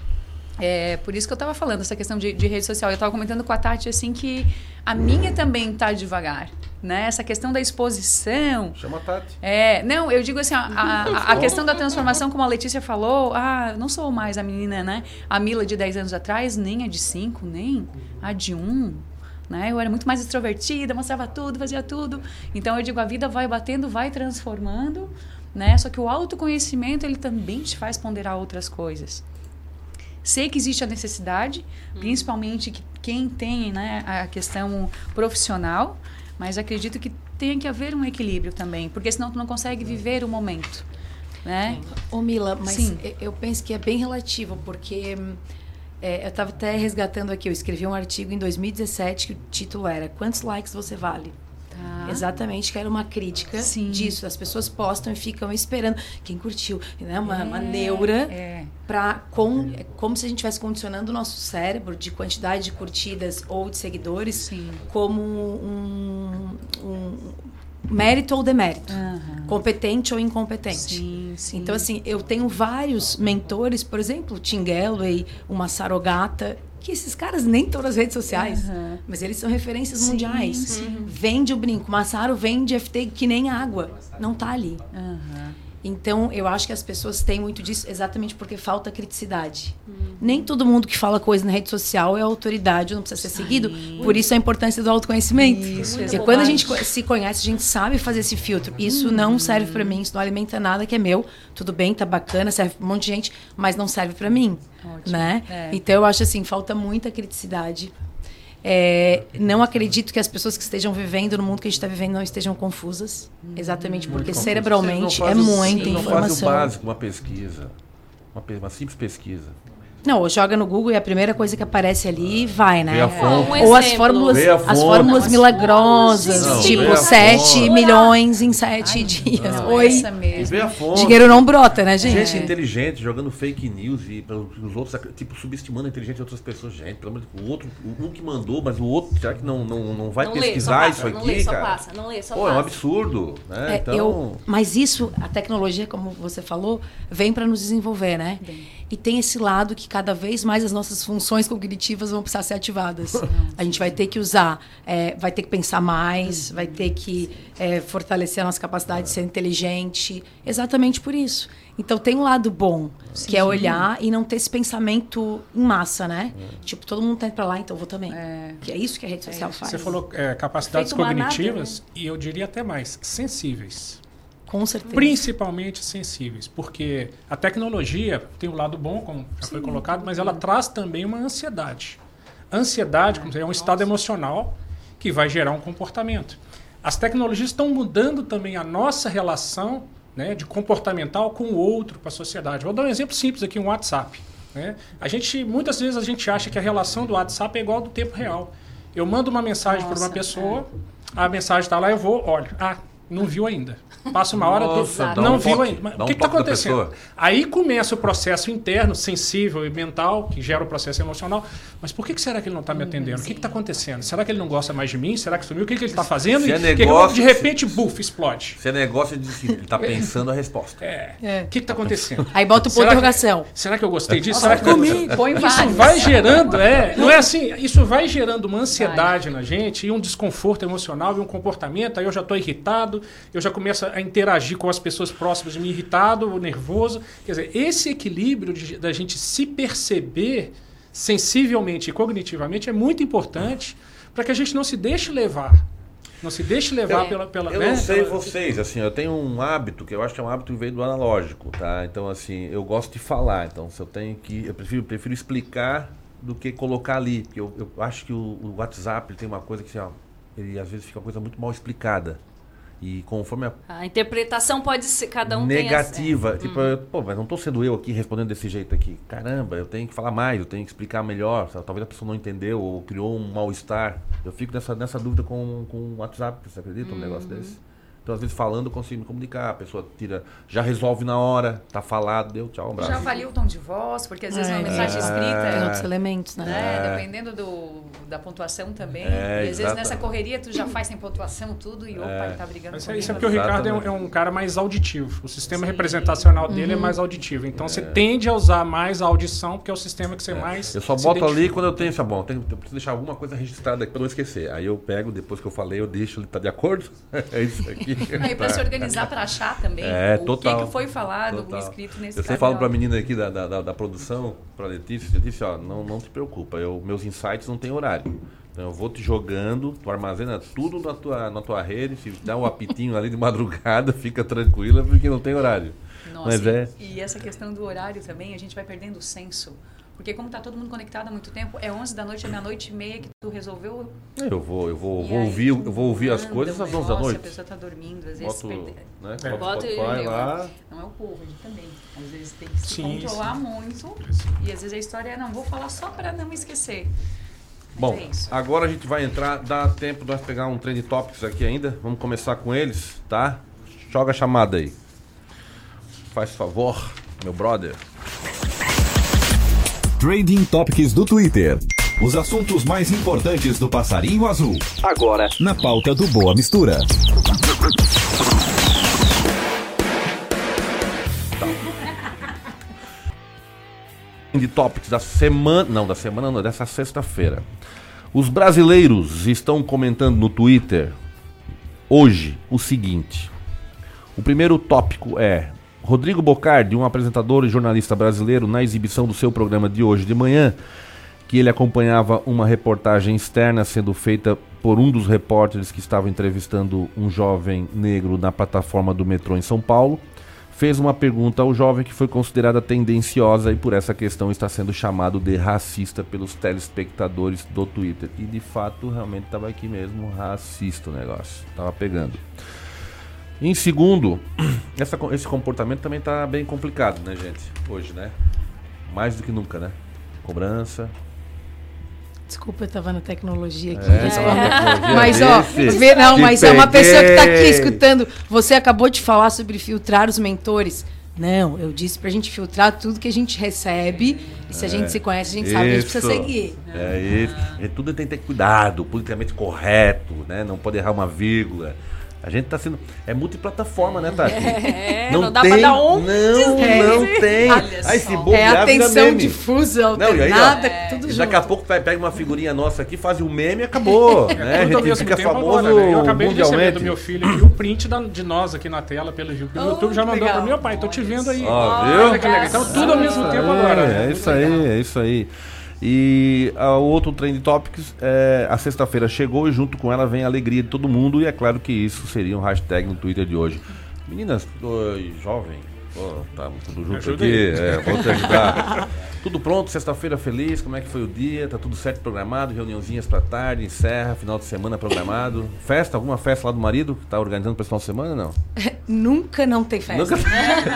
é por isso que eu estava falando, essa questão de, de rede social. Eu estava comentando com a Tati assim que a minha também está devagar. Né? Essa questão da exposição. Chama a Tati. É, não, eu digo assim, a, a, a, questão da transformação, como a Letícia falou, ah, não sou mais a menina, né? A Mila de 10 anos atrás, nem a de 5, nem a de 1. Um, né? Eu era muito mais extrovertida, mostrava tudo, fazia tudo. Então eu digo, a vida vai batendo, vai transformando, né? Só que o autoconhecimento, ele também te faz ponderar outras coisas. Sei que existe a necessidade, hum. principalmente que quem tem né, a questão profissional, mas acredito que tem que haver um equilíbrio também, porque senão tu não consegue viver o momento. Né? Ô Mila, mas Sim. eu penso que é bem relativo, porque é, eu estava até resgatando aqui, eu escrevi um artigo em 2017 que o título era Quantos likes você vale? Tá. Exatamente, que era uma crítica Sim. disso. As pessoas postam e ficam esperando quem curtiu. Né? Uma, é, uma neura é. para com, é como se a gente estivesse condicionando o nosso cérebro de quantidade de curtidas ou de seguidores Sim. como um, um mérito ou demérito, uhum. competente ou incompetente. Sim, sim. Então, assim, eu tenho vários mentores, por exemplo, Tim Galloway, uma Sarogata, que esses caras nem estão nas redes sociais, uhum. mas eles são referências sim, mundiais. Sim. Vende o brinco, Massaro vende FT que nem água, não tá ali. Uhum. Então, eu acho que as pessoas têm muito disso exatamente porque falta criticidade. Uhum. Nem todo mundo que fala coisa na rede social é autoridade, não precisa ser Sim. seguido. Por isso a importância do autoconhecimento. Isso, porque quando a gente se conhece, a gente sabe fazer esse filtro. Isso uhum. não serve para mim, isso não alimenta nada que é meu. Tudo bem, tá bacana, serve para um monte de gente, mas não serve para mim, Ótimo. né? É. Então eu acho assim, falta muita criticidade é, não acredito que as pessoas que estejam vivendo no mundo que a gente está vivendo não estejam confusas. Exatamente porque cerebralmente é muita informação. Não faz o básico, uma pesquisa. Uma, uma simples pesquisa. Não, joga no Google e a primeira coisa que aparece ali vai, né? Um Ou as fórmulas, as fórmulas milagrosas, não, tipo 7 milhões em 7 dias. Não, Oi. Dinheiro não brota, né, gente? Gente inteligente jogando fake news e os outros, tipo, subestimando a inteligência de outras pessoas. Gente, pelo menos o outro, um que mandou, mas o outro, será que não, não, não vai não pesquisar lê, isso aqui, não lê, cara? Só passa, não lê, só Pô, passa. é um absurdo, né? É, então... eu, mas isso, a tecnologia, como você falou, vem para nos desenvolver, né? Bem. E tem esse lado que cada vez mais as nossas funções cognitivas vão precisar ser ativadas. a gente vai ter que usar, é, vai ter que pensar mais, vai ter que é, fortalecer a nossa capacidade de ser inteligente, exatamente por isso. Então tem um lado bom, Sim. que é olhar e não ter esse pensamento em massa, né? É. Tipo, todo mundo tá indo pra lá, então eu vou também. É. Que é isso que a rede social faz. Você falou é, capacidades Feito cognitivas nada, né? e eu diria até mais, sensíveis. Com certeza. Principalmente sensíveis, porque a tecnologia tem um lado bom, como já Sim, foi colocado, mas ela traz também uma ansiedade. Ansiedade como é um estado emocional que vai gerar um comportamento. As tecnologias estão mudando também a nossa relação né, de comportamental com o outro, com a sociedade. Vou dar um exemplo simples aqui, um WhatsApp. Né? A gente, muitas vezes a gente acha que a relação do WhatsApp é igual ao do tempo real. Eu mando uma mensagem para uma pessoa, é. a mensagem está lá, eu vou, olha, ah, não viu ainda. Passa uma hora, Nossa, não um viu toque, ainda. Mas o que está acontecendo? Aí começa o processo interno, sensível e mental, que gera o processo emocional. Mas por que, que será que ele não está me atendendo? O que está acontecendo? Será que ele não gosta mais de mim? Será que sumiu? O que, que ele está fazendo? É negócio, que, de repente, buf, explode. Se é negócio de ele está pensando a resposta. É. é. O que está acontecendo? Aí bota o ponto de interrogação. Será que eu gostei disso? será que eu Põe Isso vai gerando, é. Não é assim, isso vai gerando uma ansiedade vai. na gente e um desconforto emocional e um comportamento. Aí eu já estou irritado, eu já começo a interagir com as pessoas próximas, me irritado, nervoso. Quer dizer, esse equilíbrio de, da gente se perceber sensivelmente e cognitivamente é muito importante para que a gente não se deixe levar. Não se deixe levar eu, pela, pela. Eu né? não sei pela... vocês, assim, eu tenho um hábito que eu acho que é um hábito que veio do analógico, tá? Então, assim, eu gosto de falar. Então, se eu tenho que. Eu prefiro, prefiro explicar do que colocar ali. Porque eu, eu acho que o, o WhatsApp tem uma coisa que, assim, ó, ele às vezes fica uma coisa muito mal explicada. E conforme a, a interpretação pode ser cada um negativa, tem tipo, hum. eu, pô, mas não estou sendo eu aqui respondendo desse jeito aqui. Caramba, eu tenho que falar mais, eu tenho que explicar melhor. Talvez a pessoa não entendeu ou criou um mal-estar. Eu fico nessa, nessa dúvida com, com o WhatsApp, você acredita hum. um negócio desse? Então, às vezes, falando, eu consigo me comunicar. A pessoa tira, já resolve na hora, tá falado, deu tchau, um abraço. Já avalia o tom de voz, porque às vezes É, uma mensagem é. escrita. Tem outros elementos, né? né? Dependendo do, da pontuação também. É, e às vezes nessa correria tu já faz sem pontuação tudo e opa, É. ele tá brigando Mas comigo. isso é porque o Ricardo é um, é um cara mais auditivo. O sistema representacional dele é mais auditivo. Então você tende a usar mais a audição, porque é o sistema que você mais. Eu só boto ali identifica. quando eu tenho essa bom, eu, tenho, eu preciso deixar alguma coisa registrada aqui pra não esquecer. Aí eu pego, depois que eu falei, eu deixo, ele tá de acordo? é isso aqui. Aí pra se organizar para achar também É, o total. que, que foi falado, Total. escrito nesse Eu sempre falo ó. pra menina aqui da, da, da, produção, pra Letícia, Letícia, ó, não, não te preocupa, eu, meus insights não tem horário. Então eu vou te jogando, tu armazena tudo na tua, na tua rede, se dá um apitinho ali de madrugada, fica tranquila, porque não tem horário. Nossa, Mas e, é. e essa questão do horário também, a gente vai perdendo o senso. Porque como tá todo mundo conectado há muito tempo, é 11 da noite, é meia-noite e meia que tu resolveu. Eu vou, eu vou, vou aí ouvir, eu vou ouvir as coisas às 11 da noite. A pessoa tá dormindo, às vezes Boto, perde... né, É. boto Bota eu, lá. Não é o povo, a gente também. Às vezes tem que se Sim, controlar muito. E às vezes a história é, não, vou falar só para não esquecer. Bom, é agora a gente vai entrar, dá tempo de nós pegar um trend topics aqui ainda. Vamos começar com eles, tá? Joga a chamada aí. Faz favor, meu brother. Trading Topics do Twitter. Os assuntos mais importantes do passarinho azul. Agora, na pauta do Boa Mistura. de topics da semana, não, da semana não, dessa sexta-feira. Os brasileiros estão comentando no Twitter hoje o seguinte. O primeiro tópico é Rodrigo Bocardi, um apresentador e jornalista brasileiro, na exibição do seu programa de hoje de manhã, que ele acompanhava uma reportagem externa sendo feita por um dos repórteres que estava entrevistando um jovem negro na plataforma do metrô em São Paulo fez uma pergunta ao jovem que foi considerada tendenciosa e por essa questão está sendo chamado de racista pelos telespectadores do Twitter. E de fato, realmente estava aqui mesmo racista o negócio. Estava pegando. Em segundo, essa, esse comportamento também está bem complicado, né, gente? Hoje, né? Mais do que nunca, né? Cobrança, Desculpa, eu tava na tecnologia aqui. É, tecnologia mas, ó, vê, não, mas é uma pessoa que tá aqui escutando. Você acabou de falar sobre filtrar os mentores. Não, eu disse pra gente filtrar tudo que a gente recebe. E se a gente É, se conhece, a gente sabe que a gente precisa isso. seguir. É isso. E tudo tem que ter cuidado, politicamente correto, né? Não pode errar uma vírgula. A gente tá sendo. É multiplataforma, né, Tati? É, não dá pra dar um Não, não tem. Olha Aí se bobear, É atenção meme. difusa, Não, e aí, ó, alternada, tudo junto. Daqui a pouco pe- pega uma figurinha nossa aqui, faz um meme e acabou. né? A gente fica famoso agora, né? Eu acabei de receber mundialmente. do meu filho aqui o print da- de nós aqui na tela pelo YouTube. O YouTube já mandou pro meu pai, tô te vendo aí. Ó, Olha viu? que legal. Então tudo ao mesmo tempo agora. É isso aí, é isso aí. E ah, o outro Trend Topics, é, a sexta-feira chegou e junto com ela vem a alegria de todo mundo e é claro que isso seria um hashtag no Twitter de hoje. Meninas, oi, jovem, pô, tá tudo junto aqui, é, vou te ajudar. tudo pronto, sexta-feira feliz, como é que foi o dia? Tá tudo certo programado, reuniãozinhas pra tarde, encerra, final de semana programado. Festa, alguma festa lá do marido que tá organizando pra esse final de semana, não? Nunca não tem festa. Nunca-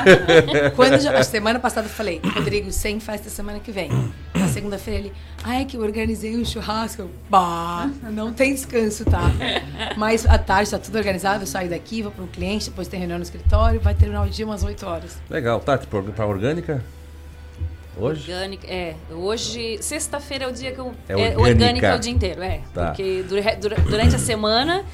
Quando já, a semana passada eu falei, Rodrigo, sem festa semana que vem. Na segunda-feira ele, ai, que eu organizei um churrasco. Eu, Bah, não tem descanso, tá? Mas à tarde tá tudo organizado, eu saio daqui, vou para um cliente, depois tem reunião no escritório, vai terminar o dia umas 8 horas. Legal, Tati, pra, pra orgânica? Hoje? Orgânica, é. Hoje, sexta-feira é o dia que eu. É É, orgânica. orgânica é o dia inteiro, é. Tá. Porque dura- durante a semana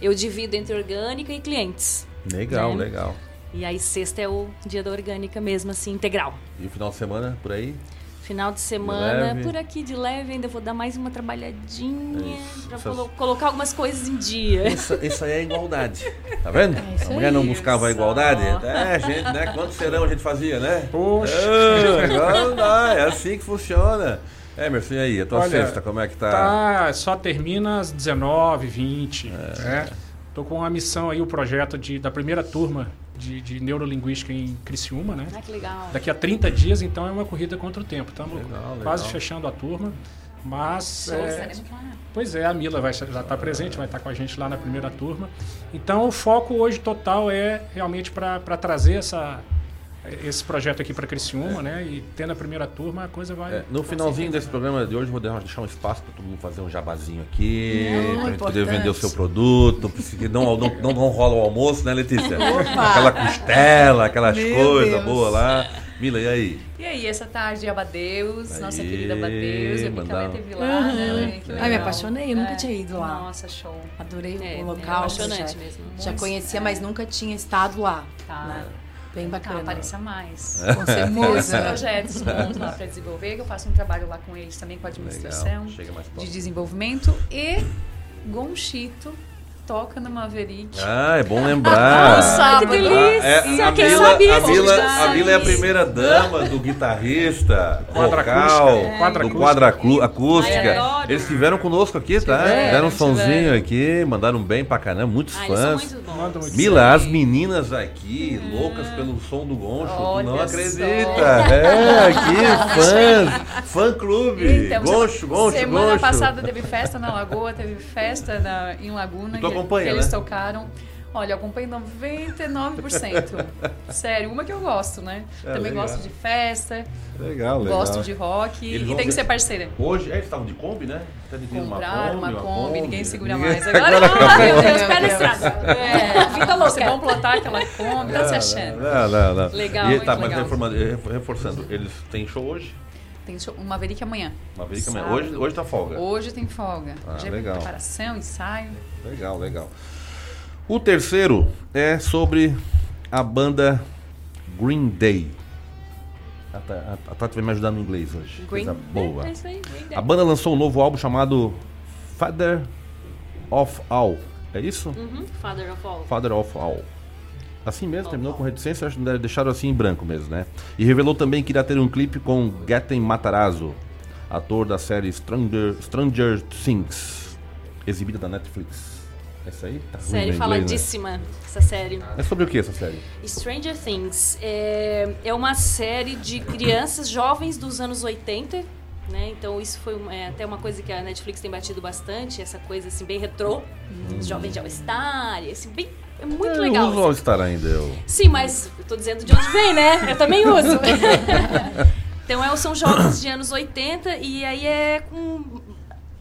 eu divido entre orgânica e clientes. Legal, né? legal. E aí, sexta é o dia da orgânica mesmo, assim, integral. E o final de semana, por aí? Final de semana, leve. por aqui de leve, ainda vou dar mais uma trabalhadinha Isso, pra essas- colo- colocar algumas coisas em dia. Isso, isso aí é igualdade. Tá vendo? isso a mulher não buscava a igualdade? É, gente, né? Quanto serão a gente fazia, né? Poxa. Agora não dá, é assim que funciona. Emerson, e aí? A tua Olha, sexta, como é que tá? Tá, só termina às 19, 20. né? Tô com uma missão aí, o projeto de, da primeira turma de, de neurolinguística em Criciúma, né? Ah, que legal. Daqui a 30 dias, então, é uma corrida contra o tempo. Estamos Legal, quase legal. fechando a turma. Mas. É. Pois é, a Mila vai, já está presente, vai estar com a gente lá na primeira turma. Então o foco hoje total é realmente para trazer essa, esse projeto aqui para Criciúma, né? E tendo a primeira turma, a coisa vai. É, no finalzinho desse programa de hoje, vou deixar um espaço para todo mundo fazer um jabazinho aqui, Não, para gente poder vender o seu produto. porque Não, não, não, não rola o almoço, né, Letícia? Aquela costela, aquelas Meu coisas Deus. boas lá. Mila, e aí? E aí, essa tarde, Abadeus, nossa querida Abadeus. Eu mandar- ela teve lá, né? Uhum. Que Ai, me apaixonei, eu nunca É. tinha ido lá. Nossa, show. Adorei É, o é local. apaixonante já, mesmo. Já Muito- conhecia, é. mas nunca tinha estado lá. Tá. né? Bem bacana. Ah, apareça mais. Com certeza. Muitos projetos bons lá para desenvolver, que eu faço um trabalho lá com eles também com a administração Legal, chega mais próximo. de desenvolvimento. E Gonchito toca no Maverick. Ah, é bom lembrar. Sábado. que delícia. É, a, Quem Mila, sabia a, disso? Mila, a Mila é a primeira dama do guitarrista vocal, É. Quadra do quadra Ai, acústica. Eles estiveram conosco aqui, tá? Deram um sonzinho aqui, mandaram bem pra caramba, muitos Ah, fãs. muito Mila, as meninas aqui, loucas pelo som do Goncho, Olha não acredita. É, aqui, fãs, fã clube, Então, Goncho, Goncho, semana Goncho. passada teve festa na Lagoa, teve festa na, em Laguna. Acompanha, que eles né? tocaram. Olha, eu acompanho 99%. Sério, uma que eu gosto, né? É, Também legal. gosto de festa, Legal, legal. gosto de rock Eles e tem que ser parceira. Hoje, é, eles estavam de Kombi, né? Até de Compraram uma Kombi, ninguém segura Ninguém- mais. Agora, Agora ai, meu. Deus, pé na estrada. É, vida louca. Vocês vão plotar aquela Kombi, tá se achando. Não, não, não. Legal, e, muito tá, mas legal. refor- reforçando, eles têm show hoje? Tem show- uma Maverick amanhã. Maverick amanhã. Hoje, hoje tá folga. Hoje tem folga. Ah, é legal. preparação, ensaio. Legal, legal. O terceiro é sobre a banda Green Day. A, Ta- a, a Tati vai me ajudar no inglês hoje. Green Coisa boa. É Day. A banda lançou um novo álbum chamado Father of All. É isso? Uhum, Father of All. Father of All. Assim mesmo, terminou com reticência, acho que deixaram assim em branco mesmo, né? E revelou também que irá ter um clipe com Gaten Matarazzo, ator da série Stranger, Stranger Things, exibida na Netflix. Isso aí? Tá Série meu inglês, faladíssima, essa série. né? É sobre o que essa série? Stranger Things é, é uma série de crianças jovens dos anos 80, né? Então isso foi é, até uma coisa que a Netflix tem batido bastante, essa coisa assim bem retrô, os jovens de All Star, esse bem é muito eu legal. uso All Star ainda, eu. Sim, mas eu tô dizendo de onde vem, né? Eu também uso. então é, são jovens de anos 80 e aí é com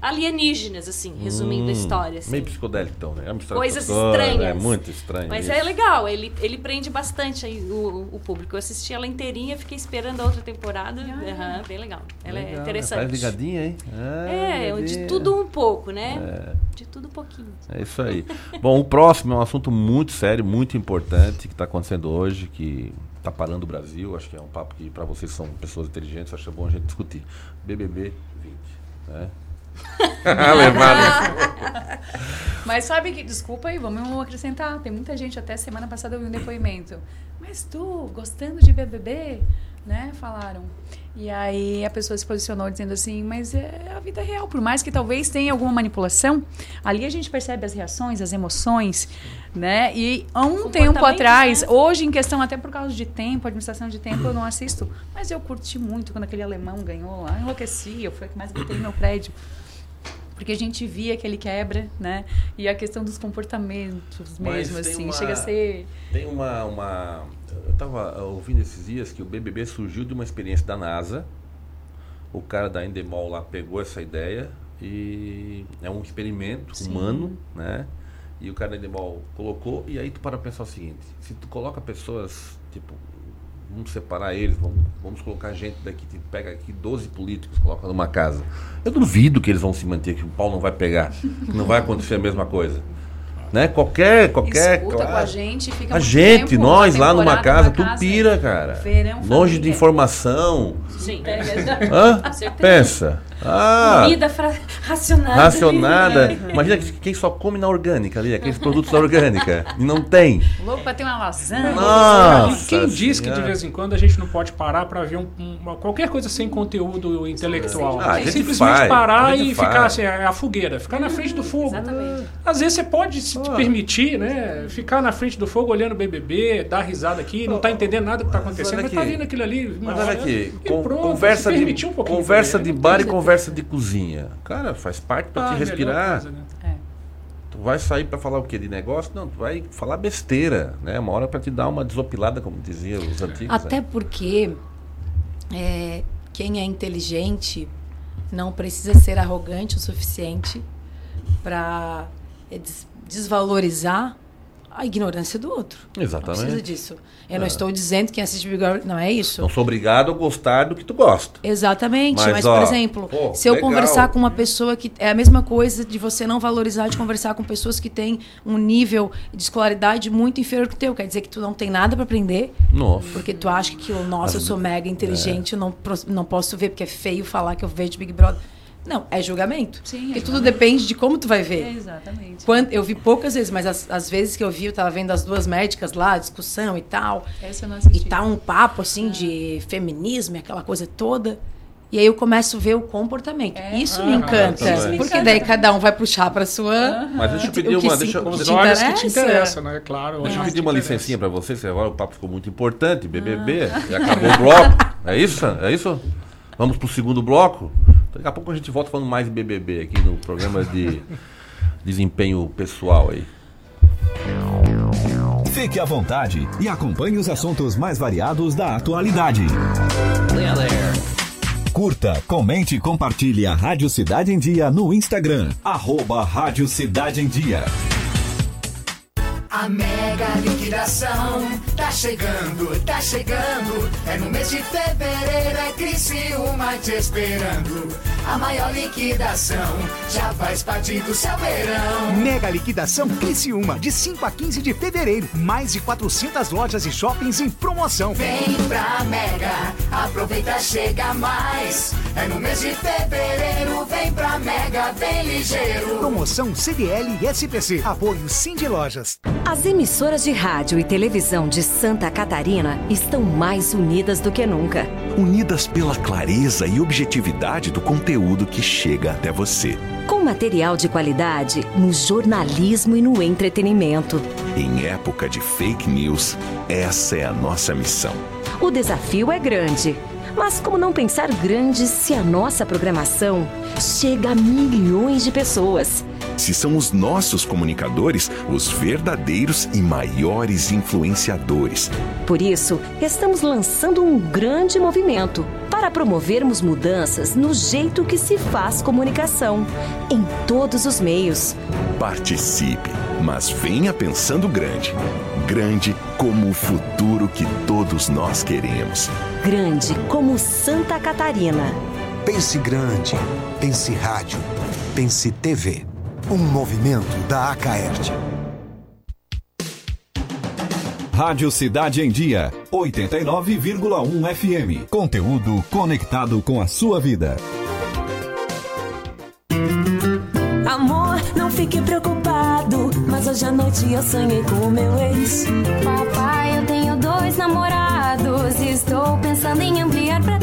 alienígenas, assim, resumindo a Hum, história. Assim. Meio psicodélico então, né? É uma história Coisas psicodélica, estranhas. É muito estranho. Mas isso. é legal, ele, ele prende bastante aí o, o público. Eu assisti ela inteirinha, fiquei esperando a outra temporada. Aham, bem legal. Ela Legal, é né? interessante. Faz ligadinha, hein? Ah, É, de ligadinha. tudo um pouco, né? É. De tudo um pouquinho. É isso aí. Bom, o próximo é um assunto muito sério, muito importante que está acontecendo hoje, que está parando o Brasil. Acho que é um papo que para vocês são pessoas inteligentes, acho que é bom a gente discutir. BBB 20, né? Levado. Mas sabe que, desculpa aí, vamos acrescentar. Tem muita gente, até semana passada eu vi um depoimento. Mas tu, gostando de BBB, né? Falaram. E aí a pessoa se posicionou dizendo assim, mas é a vida real. Por mais que talvez tenha alguma manipulação, ali a gente percebe as reações, as emoções, né? E há um tempo Comportamento, atrás, né? hoje em questão até por causa de tempo, administração de tempo, eu não assisto. Mas eu curti muito quando aquele alemão ganhou lá. Enlouqueci, eu fui a que mais gritei no meu prédio porque a gente via que ele quebra, né? E a questão dos comportamentos mesmo, assim, uma- chega a ser. Tem uma, uma. Eu estava ouvindo esses dias que o BBB surgiu de uma experiência da NASA. O cara da Endemol lá pegou essa ideia e é um experimento Sim. humano, né? E o cara da Endemol colocou, e aí tu para pensar o seguinte: se tu coloca pessoas, tipo, vamos separar eles, vamos, vamos colocar gente daqui, tipo, pega aqui 12 políticos, coloca numa casa. Eu duvido que eles vão se manter, que o pau não vai pegar, que não vai acontecer a mesma coisa. Né? Qualquer, qualquer. Escuta com a claro. gente, fica A gente, tempo, nós lá numa casa, numa tu casa, pira, cara. verão, Longe de família. informação. Sim. Hã? Com certeza. Pensa. Ah, Comida racionada. racionada. Imagina que quem só come na orgânica ali, aqueles produtos da orgânica. E não tem. Louco pra ter uma lasanha. Nossa Quem diz que de vez em quando a gente não pode parar para ver um- uma, qualquer coisa sem conteúdo intelectual? Ah, a Tem gente simplesmente faz, parar a gente e faz. ficar assim, é a fogueira, ficar na frente do fogo. Exatamente. Às vezes você pode se permitir, né? Ficar na frente do fogo olhando o BBB, dar risada aqui, não tá entendendo nada do que tá acontecendo, olha mas tá vendo aquilo ali. Mas olha aqui, e con- pronto, conversa, se de, um pouquinho conversa também, de né? bar e conversa de cozinha. Cara, faz parte pra Ah, te respirar. coisa, né? É. Tu vai sair para falar o quê? De negócio? Não, tu vai falar besteira, né? Uma hora para te dar uma desopilada, como diziam os antigos. Até né? porque é, quem é inteligente não precisa ser arrogante o suficiente para des desvalorizar a ignorância do outro. Exatamente. Não precisa disso. Eu é. não estou dizendo que assiste Big Brother, não é isso. Não sou obrigado a gostar do que tu gosta. Exatamente, mas, mas ó, por exemplo, pô, se eu legal. conversar com uma pessoa que é a mesma coisa de você não valorizar de conversar com pessoas que têm um nível de escolaridade muito inferior que o teu, quer dizer que tu não tem nada para aprender. Nossa. Porque tu acha que, nossa, eu sou mega inteligente, é. eu não, não posso ver porque é feio falar que eu vejo Big Brother. Não, é julgamento. Sim, Porque tudo depende de como tu vai ver. É, exatamente. Quando, eu vi poucas vezes, mas as, as, vezes que eu vi, eu tava vendo as duas médicas lá, discussão e tal. Essa eu não assisti. E tá um papo, assim, é. de feminismo, aquela coisa toda. E aí eu começo a ver o comportamento. É. Isso me encanta. porque daí cada um vai puxar para sua. Mas deixa eu pedir uma. Deixa, os olhos que te interessa, né? Claro. Deixa eu pedir uma licencinha para vocês, agora o papo ficou muito importante. BBB. Ah. E acabou o bloco. É isso? É isso? Vamos pro segundo bloco? Daqui a pouco a gente volta falando mais BBB aqui no programa de desempenho pessoal aí. Fique à vontade e acompanhe os assuntos mais variados da atualidade. Curta, comente e compartilhe a Rádio Cidade em Dia no Instagram. Arroba Rádio Cidade em Dia. A mega liquidação tá chegando, tá chegando. É no mês de fevereiro, é Criciúma te esperando. A maior liquidação já faz parte do seu verão. Mega liquidação Criciúma, de 5 a 15 de fevereiro. Mais de 400 lojas e shoppings em promoção. Vem pra Mega, aproveita, chega mais. É no mês de fevereiro, vem pra Mega, bem ligeiro. Promoção CDL e SPC. Apoio Cindy Lojas. As emissoras de rádio e televisão de Santa Catarina estão mais unidas do que nunca. Unidas pela clareza e objetividade do conteúdo que chega até você. Com material de qualidade no jornalismo e no entretenimento. Em época de fake news, essa é a nossa missão. O desafio é grande. Mas como não pensar grande se a nossa programação chega a milhões de pessoas? se são os nossos comunicadores os verdadeiros e maiores influenciadores. Por isso, estamos lançando um grande movimento para promovermos mudanças no jeito que se faz comunicação, em todos os meios. Participe, mas venha pensando grande. Grande como o futuro que todos nós queremos. Grande como Santa Catarina. Pense grande. Pense rádio. Pense TV. Um movimento da Acaerte. Rádio Cidade em Dia, 89,1 FM. Conteúdo conectado com a sua vida. Amor, não fique preocupado, mas hoje à noite eu sonhei com o meu ex. Papai, eu tenho dois namorados, estou pensando em ampliar para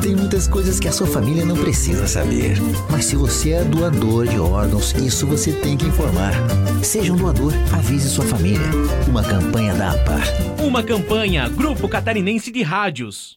Tem muitas coisas que a sua família não precisa saber. Mas se você é doador de órgãos, isso você tem que informar. Seja um doador, avise sua família. Uma campanha da APAR. Uma campanha Grupo Catarinense de Rádios.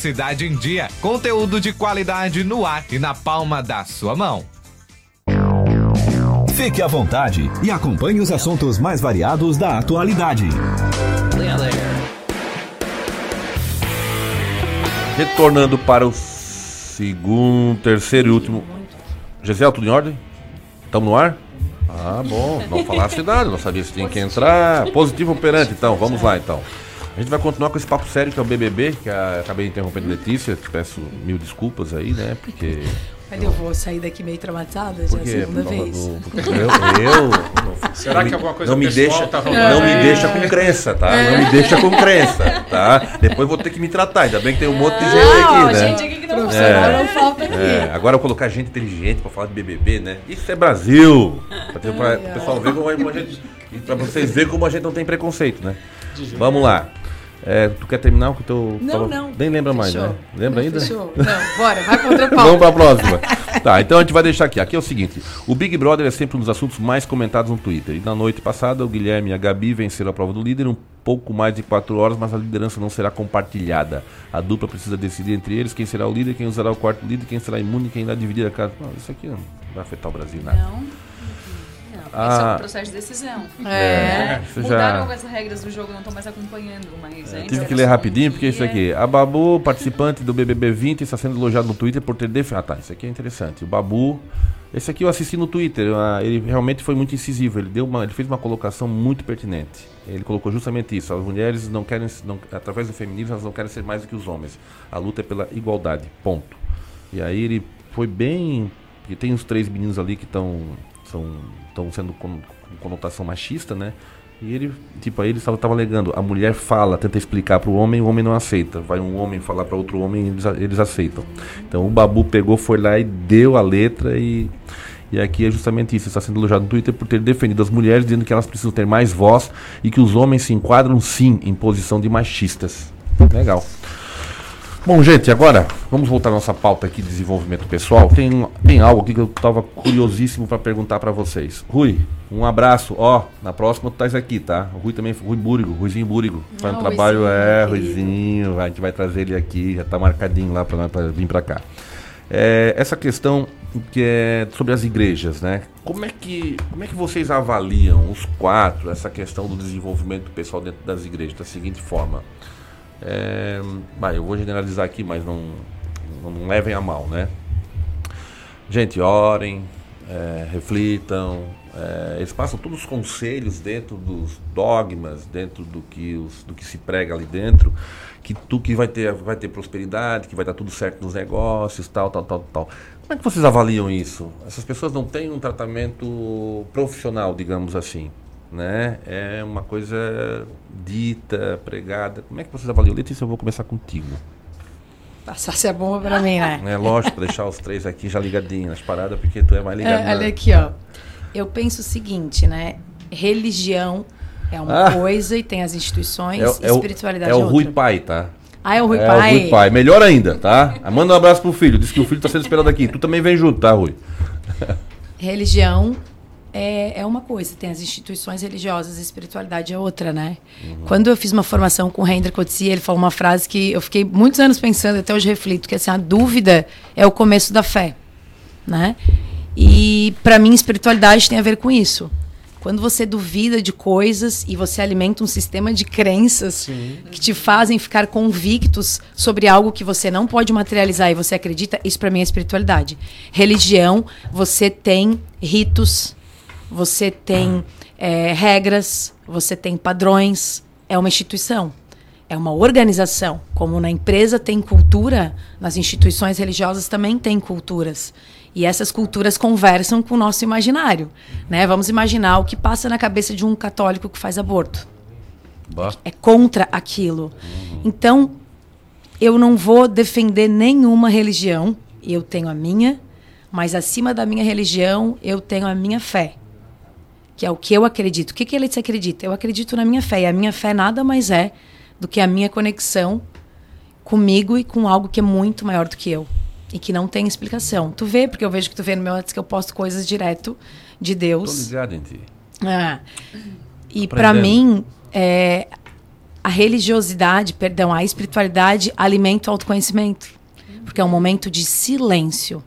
Cidade em Dia. Conteúdo de qualidade no ar e na palma da sua mão. Fique à vontade e acompanhe os assuntos mais variados da atualidade. Retornando para o segundo, terceiro e último. Gisele, tudo em ordem? Estamos no ar? Ah, bom. Não falar a cidade, não sabia se tinha que entrar. Positivo operante, então. Vamos lá, então. A gente vai continuar com esse papo sério que é o BBB, que a, acabei interrompendo Letícia. Te peço mil desculpas aí, né? Porque. Mas eu vou sair daqui meio traumatizada, já é a segunda vez. eu, eu, Será que alguma coisa não me deixa, tá rolando? Não me É. deixa com crença, tá? Não me deixa com crença, tá? Depois vou ter que me tratar. Ainda bem que tem um monte de gente Não, aqui, né? gente aqui que não não falta aqui. é. Agora eu colocar gente inteligente pra falar de BBB, né? Isso é Brasil. Pra, ter- pra- o pessoal ver como a gente. Pra vocês verem como a gente não tem preconceito, né? Vamos lá. É, tu quer terminar o teu. Não, tava- não. Nem lembra mais, Fechou. né? Lembra ainda? Fechou. Não, bora, vai contra a pauta. Vamos pra próxima. Tá, então a gente vai deixar aqui. Aqui é o seguinte: o Big Brother é sempre um dos assuntos mais comentados no Twitter. E na noite passada, o Guilherme e a Gabi venceram a prova do líder um pouco mais de 4 horas, mas a liderança não será compartilhada. A dupla precisa decidir entre eles quem será o líder, quem usará o quarto líder, quem será imune, quem irá dividir a casa. Não, isso aqui não vai afetar o Brasil nada. Não. Esse é Ah, um processo de decisão. É. Isso já- Mudaram as regras do jogo, não estou mais acompanhando, mas antes Tive era que ler um rapidinho, porque isso aqui. A Babu, participante do BBB 20, está sendo elogiado no Twitter por ter defendido. Ah, tá. Isso aqui é interessante. O Babu. Esse aqui eu assisti no Twitter. ah, Ele realmente foi muito incisivo. Ele, deu uma, ele fez uma colocação muito pertinente. Ele colocou justamente isso. As mulheres não querem. Não, através do feminismo, elas não querem ser mais do que os homens. A luta é pela igualdade. Ponto. E aí ele foi bem. Porque tem os três meninos ali que estão estão sendo com, com conotação machista, né? E ele, tipo, aí ele estava tava alegando, a mulher fala, tenta explicar para o homem, o homem não aceita. Vai um homem falar para outro homem, eles, eles aceitam. Então o Babu pegou, foi lá e deu a letra e e aqui é justamente isso, está sendo elogiado no Twitter por ter defendido as mulheres, dizendo que elas precisam ter mais voz e que os homens se enquadram sim em posição de machistas. Legal. Bom, gente, agora vamos voltar à nossa pauta aqui de desenvolvimento pessoal. Tem, tem algo aqui que eu estava curiosíssimo para perguntar para vocês. Rui, um abraço. Ó, na próxima tu estás aqui, tá? O Rui também, Rui Búrigo, Ruizinho Búrigo. Faz um Ah, trabalho, Ruizinho, é. Ruizinho. A gente vai trazer ele aqui, já está marcadinho lá para vir para cá. É, essa questão que é sobre as igrejas, né? Como é que como é que vocês avaliam os quatro essa questão do desenvolvimento pessoal dentro das igrejas da seguinte forma? É, vai, eu vou generalizar aqui, mas não, não, não levem a mal, né? Gente, orem, é, reflitam, é, eles passam todos os conselhos dentro dos dogmas, dentro do que, os, do que se prega ali dentro, que tu que vai ter, vai ter prosperidade, que vai dar tudo certo nos negócios, tal, tal, tal, tal. Como é que vocês avaliam isso? Essas pessoas não têm um tratamento profissional, digamos assim, né? É uma coisa dita, pregada. Como é que vocês avaliam? Letícia, eu vou começar contigo. Passasse a bomba pra mim, né? É lógico, deixar os três aqui já ligadinhos nas paradas, porque tu é mais ligado. É, na- olha aqui, ó. Eu penso o seguinte, né? Religião é uma Ah. coisa e tem as instituições, É, é o- espiritualidade é é, o Rui outra. Pai, tá? Ah, é o Rui é Pai. o Rui Pai. Melhor ainda, tá? Manda um abraço pro filho. Diz que o filho tá sendo esperado aqui. Tu também vem junto, tá, Rui? Religião é, é uma coisa, tem as instituições religiosas, a espiritualidade é outra, né? Uhum. Quando eu fiz uma formação com o Hendrik ele falou uma frase que eu fiquei muitos anos pensando, até hoje reflito, que assim, a dúvida é o começo da fé, né? E para mim espiritualidade tem a ver com isso. Quando você duvida de coisas e você alimenta um sistema de crenças que te fazem ficar convictos sobre algo que você não pode materializar e você acredita, isso para mim é espiritualidade. Religião, você tem ritos, você tem é, regras, você tem padrões, é uma instituição. É uma organização. Como na empresa tem cultura, nas instituições religiosas também tem culturas. E essas culturas conversam com o nosso imaginário. Né? Vamos imaginar o que passa na cabeça de um católico que faz aborto. Bah. É contra aquilo. Então, eu não vou defender nenhuma religião. Eu tenho a minha, mas acima da minha religião, eu tenho a minha fé. Que é o que eu acredito. O que, que ele se acredita? Eu acredito na minha fé. E a minha fé nada mais é do que a minha conexão comigo e com algo que é muito maior do que eu e que não tem explicação. Tu vê, porque eu vejo que tu vê no meu antes que eu posto coisas direto de Tô Deus. ligado em ti. Ah. E para mim, é, a religiosidade, perdão, a espiritualidade alimenta o autoconhecimento. Porque é um momento de silêncio,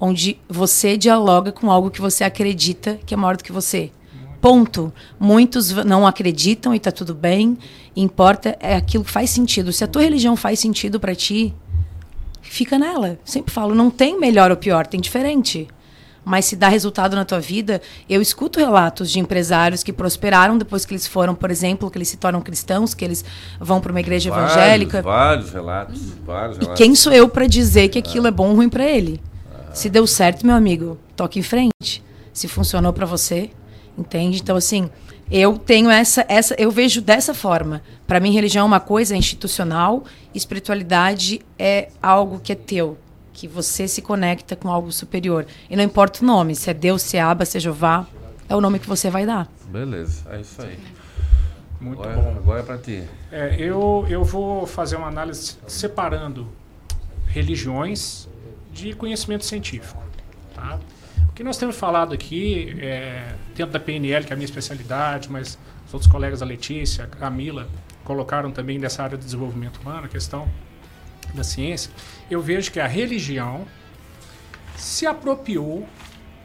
onde você dialoga com algo que você acredita que é maior do que você. Ponto. Muitos não acreditam e tá tudo bem. Importa é aquilo que faz sentido. Se a tua religião faz sentido para ti, fica nela. Sempre falo, não tem melhor ou pior, tem diferente. Mas se dá resultado na tua vida, eu escuto relatos de empresários que prosperaram depois que eles foram, por exemplo, que eles se tornam cristãos, que eles vão para uma igreja Vários, evangélica. Vários relatos. Vários E relatos. quem sou eu para dizer que aquilo é bom ou ruim para ele? Se deu certo, meu amigo, toque em frente. Se funcionou para você, entende? Então assim, eu tenho essa essa eu vejo dessa forma. Para mim religião é uma coisa institucional, espiritualidade é algo que é teu, que você se conecta com algo superior. E não importa o nome, se é Deus, se é Abba, se é Jeová, é o nome que você vai dar. Beleza, é isso aí. Muito agora, bom. Agora é pra ti. É, eu, eu vou fazer uma análise separando religiões de conhecimento científico. Tá? O que nós temos falado aqui, é, dentro da PNL, que é a minha especialidade, mas os outros colegas, a Letícia, a Camila, colocaram também dessa área de desenvolvimento humano, a questão da ciência, eu vejo que a religião se apropriou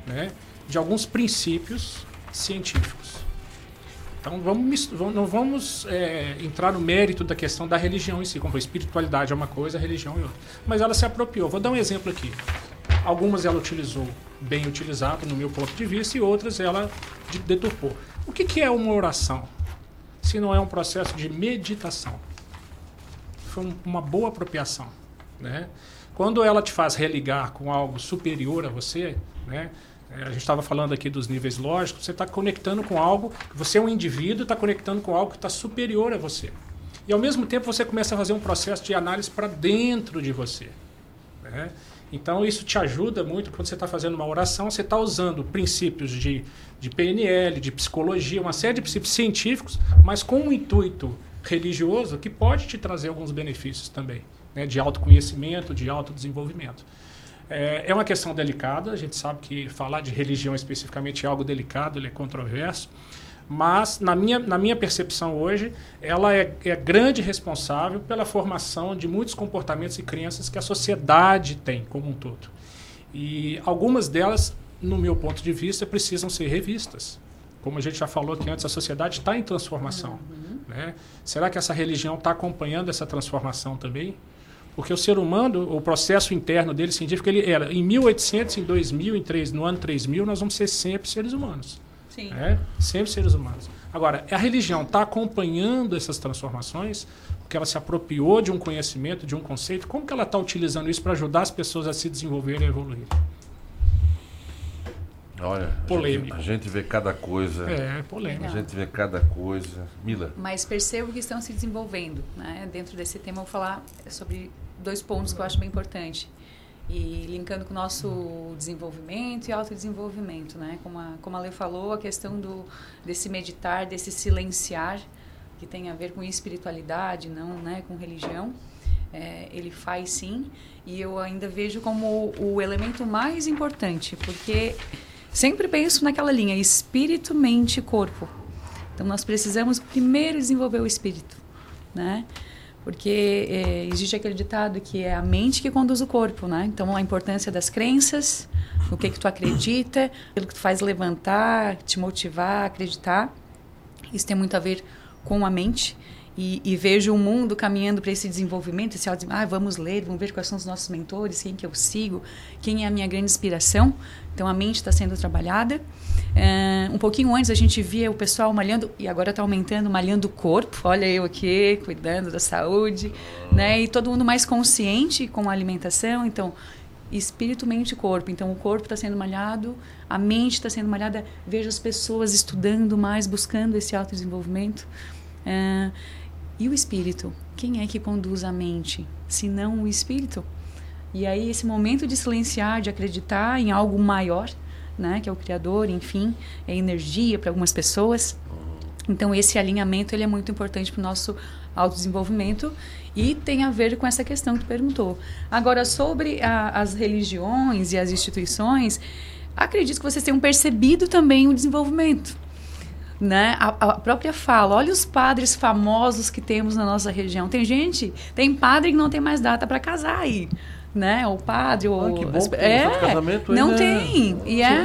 né, de alguns princípios científicos. Então vamos, não vamos é, entrar no mérito da questão da religião em si, como a espiritualidade é uma coisa, a religião é outra. Mas ela se apropriou. Vou dar um exemplo aqui. Algumas ela utilizou bem utilizado, no meu ponto de vista, e outras ela de- deturpou. O que, que é uma oração? Se não é um processo de meditação. Foi um- uma boa apropriação. Né? Quando ela te faz religar com algo superior a você, né? É, a gente estava falando aqui dos níveis lógicos, você está conectando com algo, você é um indivíduo, está conectando com algo que está superior a você. E ao mesmo tempo você começa a fazer um processo de análise para dentro de você. né? Então isso te ajuda muito quando você está fazendo uma oração, você está usando princípios de, de PNL, de psicologia, uma série de princípios científicos, mas com um intuito religioso que pode te trazer alguns benefícios também, né? de autoconhecimento, de autodesenvolvimento. É, é uma questão delicada, a gente sabe que falar de religião especificamente é algo delicado, ele é controverso, mas na minha, na minha percepção hoje, ela é, é grande responsável pela formação de muitos comportamentos e crenças que a sociedade tem como um todo. E algumas delas, no meu ponto de vista, precisam ser revistas. Como a gente já falou aqui antes, a sociedade está em transformação. Né? Será que essa religião está acompanhando essa transformação também? Porque o ser humano, o processo interno dele científico, ele era em 1800, em 2000, em 3, no ano 3000, nós vamos ser sempre seres humanos. Sim. né? Sempre seres humanos. Agora, a religião está acompanhando essas transformações, porque ela se apropriou de um conhecimento, de um conceito. Como que ela está utilizando isso para ajudar as pessoas a se desenvolverem e evoluir? Olha, a gente, Polêmico. a gente vê cada coisa. É, polêmico. A gente vê cada coisa. Mila. Mas percebo que estão se desenvolvendo. Né? Dentro desse tema, eu vou falar sobre dois pontos que eu acho bem importante. E linkando com o nosso desenvolvimento e autodesenvolvimento. Né? Como, a, como a Lê falou, a questão do, desse meditar, desse silenciar, que tem a ver com espiritualidade, não né? com religião. É, ele faz sim. E eu ainda vejo como o, o elemento mais importante, porque sempre penso naquela linha espírito, mente corpo. Então nós precisamos primeiro desenvolver o espírito, né? Porque é, existe aquele ditado que é a mente que conduz o corpo, né? Então, a importância das crenças, o que que tu acredita, aquilo que tu faz levantar, te motivar, acreditar. Isso tem muito a ver com a mente. E, e vejo o mundo caminhando para esse desenvolvimento, esse ah, vamos ler, vamos ver quais são os nossos mentores, quem que eu sigo, quem é a minha grande inspiração. Então a mente está sendo trabalhada. É, um pouquinho antes a gente via o pessoal malhando, e agora está aumentando, malhando o corpo. Olha eu aqui, cuidando da saúde, né? E todo mundo mais consciente com a alimentação. Então, espírito, mente e corpo. Então, o corpo está sendo malhado, a mente está sendo malhada. Vejo as pessoas estudando mais, buscando esse autodesenvolvimento. É, e o espírito? Quem é que conduz a mente? Se não o espírito? E aí, esse momento de silenciar, de acreditar em algo maior, né, que é o Criador, enfim, é energia para algumas pessoas. Então, esse alinhamento ele é muito importante para o nosso autodesenvolvimento e tem a ver com essa questão que perguntou. Agora, sobre a, as religiões e as instituições, acredito que vocês tenham percebido também o desenvolvimento. Né? A, a, própria fala, olha os padres famosos que temos na nossa região. Tem gente, tem padre que não tem mais data para casar aí. Né? O padre, ah, o. que bom, é, casamento não ainda... tem. E é.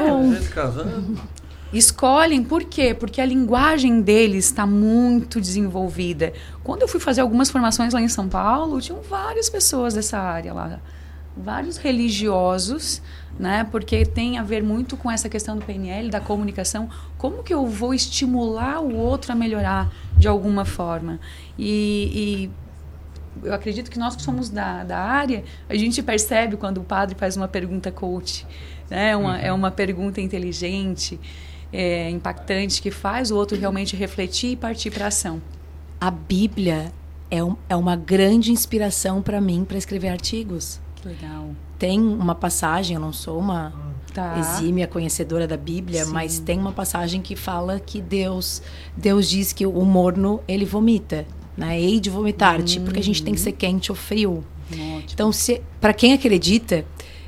Escolhem por quê? Porque a linguagem deles está muito desenvolvida. Quando eu fui fazer algumas formações lá em São Paulo, tinham várias pessoas dessa área lá, vários religiosos, né? Porque tem a ver muito com essa questão do PNL, da comunicação. Como que eu vou estimular o outro a melhorar de alguma forma? E, e eu acredito que nós que somos da, da área, a gente percebe quando o padre faz uma pergunta coach, né? Uma, uhum. É uma pergunta inteligente é, impactante que faz o outro realmente refletir e partir para ação. A Bíblia é, um, é uma grande inspiração para mim para escrever artigos. Que legal. Tem uma passagem, eu não sou uma tá. exímia conhecedora da Bíblia, Sim. mas tem uma passagem que fala que Deus Deus diz que o morno ele vomita, né? Hei de vomitar-te, porque a gente tem que ser quente ou frio. Ótimo. Então, para quem acredita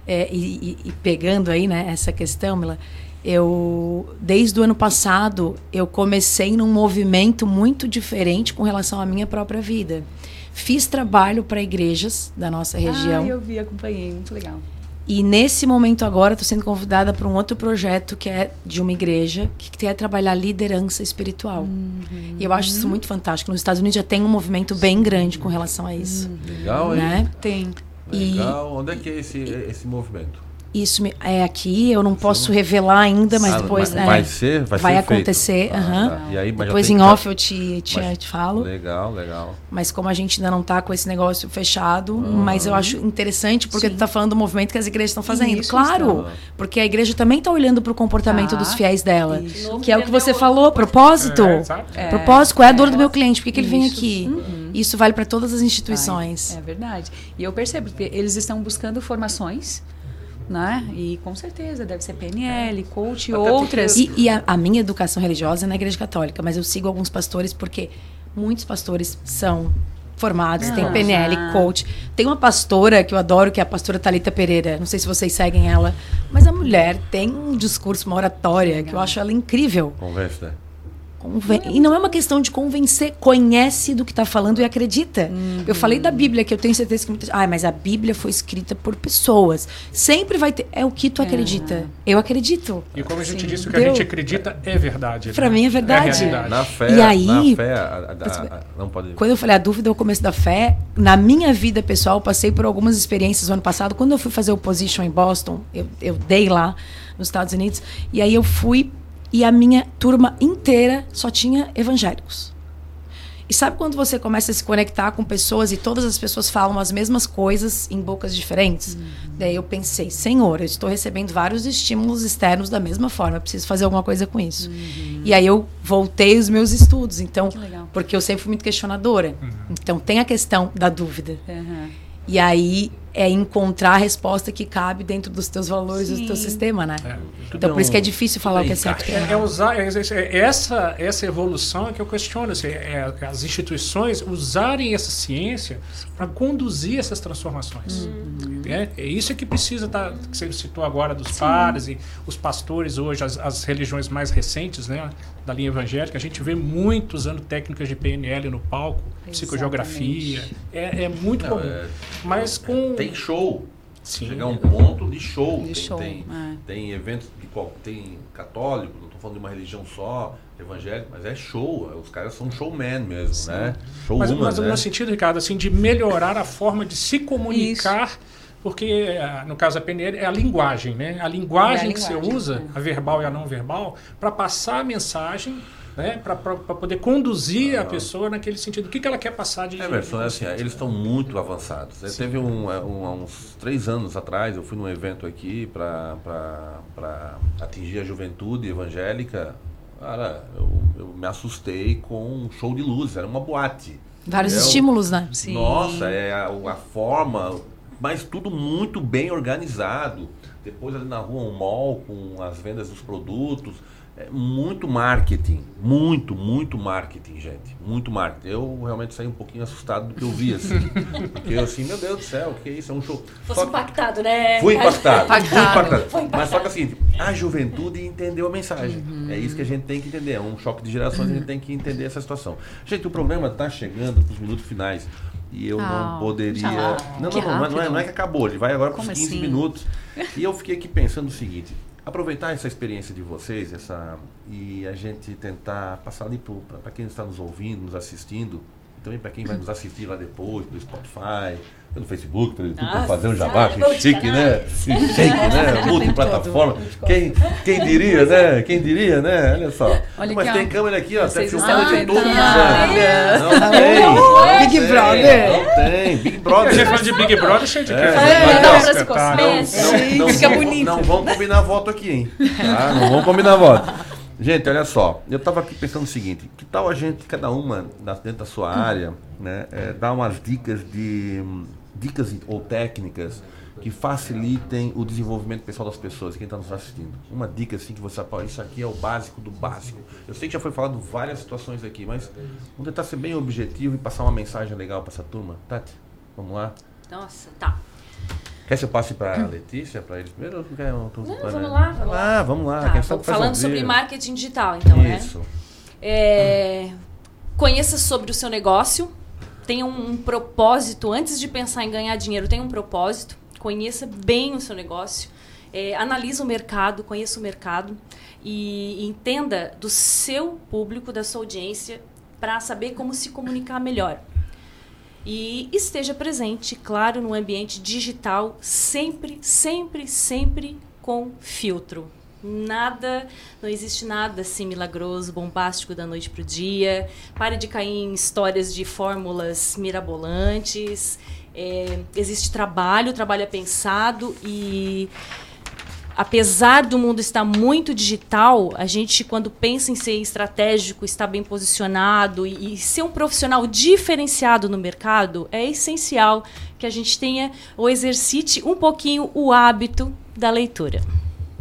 é, e, e, e, pegando aí né, essa questão, Mila, eu desde o ano passado eu comecei num movimento muito diferente com relação à minha própria vida. Fiz trabalho para igrejas da nossa região. Ah, eu vi, acompanhei, muito legal. E nesse momento agora estou sendo convidada para um outro projeto que é de uma igreja que quer trabalhar liderança espiritual. Uhum. E eu acho isso muito fantástico. Nos Estados Unidos já tem um movimento bem grande com relação a isso. Uhum. Legal, né? hein? Tem. Legal. E... Onde é que é esse, esse movimento? Isso é aqui, eu não posso revelar ainda, mas ah, depois. Mas vai ser, vai, vai ser acontecer. Ah, uhum. tá. e aí, depois em off eu te, te, mas, te, falo. Legal, legal. Mas como a gente ainda não está com esse negócio fechado, uhum. mas eu acho interessante porque Sim. tu está falando do movimento que as igrejas estão fazendo. Isso, claro, isso. porque a igreja também está olhando para o comportamento ah, dos fiéis dela. Isso. Que é o que você falou, propósito. É, é, propósito, qual é a dor do meu cliente? Por que, que ele vem aqui? Uhum. Isso vale para todas as instituições. Ai, é verdade. E eu percebo que eles estão buscando formações né? E com certeza deve ser PNL, coach e outras. E, e a, a, minha educação religiosa é na Igreja Católica, mas eu sigo alguns pastores porque muitos pastores são formados, tem PNL, já. coach. Tem uma pastora que eu adoro, que é a pastora Talita Pereira. Não sei se vocês seguem ela, mas a mulher tem um discurso, uma oratória que eu acho ela incrível. Conversa. Conven... E não é uma questão de convencer, conhece do que está falando e acredita. Uhum. Eu falei da Bíblia, que eu tenho certeza que muitas. Ah, mas a Bíblia foi escrita por pessoas. Sempre vai ter. É o que tu é. acredita. Eu acredito. E como a gente Sim. disse, o que Deu. a gente acredita é verdade. Para né? mim é verdade. É na fé. E aí, na fé, a, a, a, não pode... quando eu falei a dúvida é o começo da fé, na minha vida pessoal, passei por algumas experiências no ano passado. Quando eu fui fazer o position em Boston, eu, eu dei lá nos Estados Unidos, e aí eu fui e a minha turma inteira só tinha evangélicos. E sabe quando você começa a se conectar com pessoas e todas as pessoas falam as mesmas coisas em bocas diferentes? Uhum. Daí eu pensei, Senhor, eu estou recebendo vários estímulos externos da mesma forma, eu preciso fazer alguma coisa com isso. Uhum. E aí eu voltei os meus estudos, então, porque eu sempre fui muito questionadora. Uhum. Então tem a questão da dúvida. E aí é encontrar a resposta que cabe dentro dos teus valores, do teu sistema, né? então, por isso que é difícil falar o que é certo. É, é usar, é, é, essa, essa evolução é que eu questiono. Assim, é, as instituições usarem essa ciência para conduzir essas transformações. Uhum. É, é isso que precisa estar, tá, que você citou agora, dos Sim. pares e os pastores hoje, as, as religiões mais recentes, né? da linha evangélica, a gente vê muito usando técnicas de PNL no palco, Exatamente. psicogeografia. É, é muito Não, comum. É, Mas com. Tem show. Sim. Chegar a um ponto de show. De tem, show. Tem, é. tem eventos de qual tem católico, não estou falando de uma religião só, evangélico, mas é show. Os caras são showman mesmo, Sim. né? Show mas, mas né? no sentido, Ricardo, assim, de melhorar a forma de se comunicar. Isso porque eh, no caso da PNL é a linguagem, né? A linguagem, é a que você usa, a verbal e a não verbal, para passar a mensagem, né? Para poder conduzir a pessoa naquele sentido. O que, que ela quer passar de. É, Emerson, é assim, eles estão muito avançados. Sim. Teve um, é, um, uns três anos atrás, eu fui num evento aqui para atingir a juventude evangélica. Cara, eu, eu me assustei com um show de luz, era uma boate. Vários estímulos, né? Sim. Nossa, é a, a forma, mas tudo muito bem organizado. Depois ali na rua um mall com as vendas dos produtos. É muito marketing, muito, muito marketing, gente. Muito marketing. Eu realmente saí um pouquinho assustado do que eu vi, assim. porque eu assim, meu Deus do céu, o que é isso? É um show. Fosse impactado, né? Fui impactado, impactado. Fui impactado. Foi impactado. Mas só que assim, a juventude entendeu a mensagem. Uhum. É isso que a gente tem que entender. É um choque de gerações, a gente tem que entender essa situação. Gente, o programa está chegando para os minutos finais. E eu não ah, poderia. Não, não, não, não, é, não é que acabou, ele vai agora para os 15 assim? minutos. E eu fiquei aqui pensando o seguinte: aproveitar essa experiência de vocês essa, e a gente tentar passar ali para quem está nos ouvindo, nos assistindo, também para quem vai nos assistir lá depois, pelo Spotify, pelo Facebook, pelo YouTube, para fazer um jabá, que chique, né? Chique, né? Multiplataforma. Quem, quem diria, né? Quem diria, né? Olha só. Olha Mas tem câmera aqui, ó, até filmando de todos os anos. Não tem. Big Brother. Não tem. Big Brother. Você falando de Big Brother, cheio de Fica bonito. Não vamos combinar voto aqui, hein? Tá? Não vamos combinar voto. Gente, olha só, eu estava aqui pensando o seguinte, que tal a gente, cada uma dentro da sua área, né, é, dar umas dicas de dicas ou técnicas que facilitem o desenvolvimento pessoal das pessoas, quem está nos assistindo. Uma dica assim que você pode, isso aqui é o básico do básico. Eu sei que já foi falado várias situações aqui, mas vamos tentar ser bem objetivo e passar uma mensagem legal para essa turma. Tati, vamos lá? Nossa, tá. Quer que eu passe para a Letícia, para eles primeiro? Ou quer, Não, vamos lá, vamos lá. Ah, vamos lá. Tá, Quem falando sobre marketing digital, então, né? Isso. né? É, conheça sobre o seu negócio, tenha um, um propósito, antes de pensar em ganhar dinheiro, tenha um propósito, conheça bem o seu negócio, é, analise o mercado, conheça o mercado e entenda do seu público, da sua audiência, para saber como se comunicar melhor. E esteja presente, claro, no ambiente digital, sempre, sempre, sempre com filtro. Nada, não existe nada assim milagroso, bombástico da noite para o dia. Pare de cair em histórias de fórmulas mirabolantes. É, existe trabalho, trabalho é pensado e apesar do mundo estar muito digital, a gente, quando pensa em ser estratégico, estar bem posicionado e, e, ser um profissional diferenciado no mercado, é essencial que a gente tenha ou exercite um pouquinho o hábito da leitura.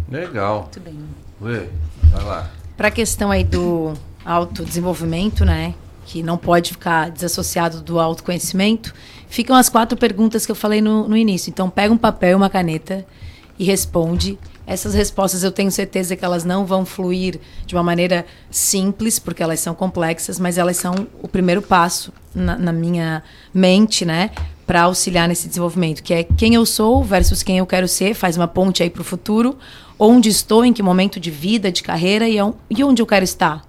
Legal. Muito bem. Ué, vai lá. Para a questão aí do autodesenvolvimento, né? Que não pode ficar desassociado do autoconhecimento, ficam as quatro perguntas que eu falei no, no início. Então, pega um papel e uma caneta e responde. Essas respostas eu tenho certeza que elas não vão fluir de uma maneira simples, porque elas são complexas, mas elas são o primeiro passo na, na minha mente, né? Para auxiliar nesse desenvolvimento, que é quem eu sou versus quem eu quero ser, faz uma ponte aí para o futuro onde estou, em que momento de vida, de carreira e, onde eu quero estar.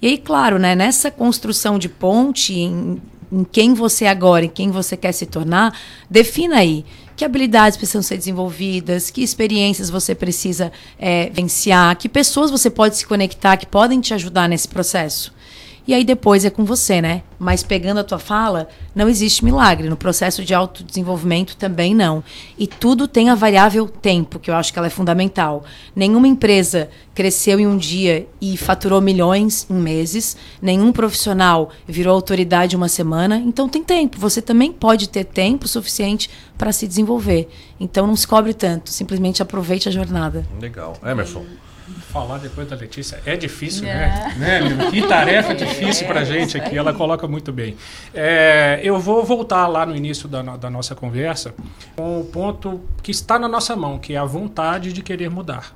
E aí, claro, né, nessa construção de ponte, em, em quem você é agora, em quem você quer se tornar, defina aí que habilidades precisam ser desenvolvidas, que experiências você precisa é, vivenciar, que pessoas você pode se conectar que podem te ajudar nesse processo. E aí depois é com você, né? Mas pegando a tua fala, não existe milagre. No processo de autodesenvolvimento também não. E tudo tem a variável tempo, que eu acho que ela é fundamental. Nenhuma empresa cresceu em um dia e faturou milhões em meses. Nenhum profissional virou autoridade uma semana. Então tem tempo. Você também pode ter tempo suficiente para se desenvolver. Então não se cobre tanto. Simplesmente aproveite a jornada. Legal. Emerson. Falar depois da Letícia é difícil, né? né? Que tarefa difícil para a gente aqui. Ela coloca muito bem. É, eu vou voltar lá no início da, da nossa conversa com o ponto que está na nossa mão, que é a vontade de querer mudar.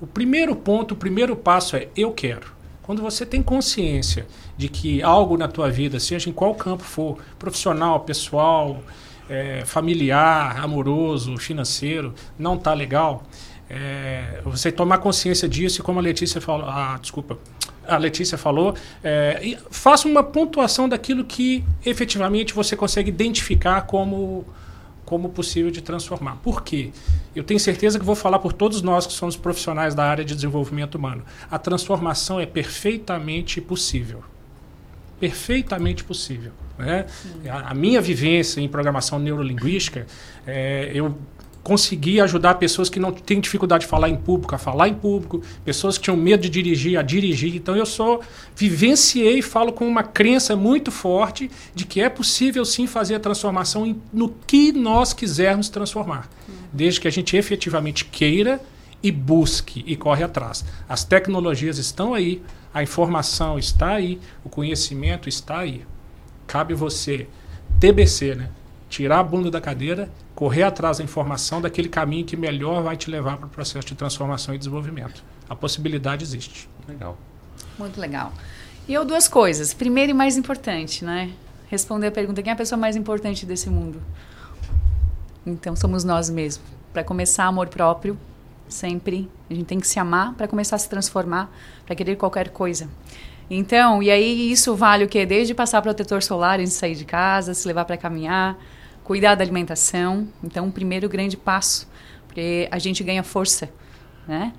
O primeiro ponto, o primeiro passo é eu quero. Quando você tem consciência de que algo na tua vida, seja em qual campo for, profissional, pessoal, é, familiar, amoroso, financeiro, não está legal, é, você tomar consciência disso e como a Letícia falou, ah, desculpa, a Letícia falou, é, faça uma pontuação daquilo que efetivamente você consegue identificar como como possível de transformar. Por quê? Eu tenho certeza que vou falar por todos nós que somos profissionais da área de desenvolvimento humano. A transformação é perfeitamente possível. Perfeitamente possível. Né? A, a, minha vivência em programação neurolinguística, é, eu conseguir ajudar pessoas que não têm dificuldade de falar em público a falar em público, pessoas que tinham medo de dirigir a dirigir. Então eu sou vivenciei e falo com uma crença muito forte de que é possível sim fazer a transformação em, no que nós quisermos transformar, desde que a gente efetivamente queira e busque e corre atrás. As tecnologias estão aí, a informação está aí, o conhecimento está aí. Cabe você TBC, né? Tirar a bunda da cadeira correr atrás da informação daquele caminho que melhor vai te levar para o processo de transformação e desenvolvimento. A possibilidade existe. Legal. Muito legal. E eu duas coisas. Primeiro e mais importante, né? Responder a pergunta: quem é a pessoa mais importante desse mundo? Então somos nós mesmos. Para começar, amor próprio, sempre. A gente tem que se amar para começar a se transformar, para querer qualquer coisa. Então, e aí isso vale o quê? Desde passar protetor solar antes de sair de casa, se levar para caminhar, cuidar da alimentação. Então, o primeiro grande passo, porque a gente ganha força, né?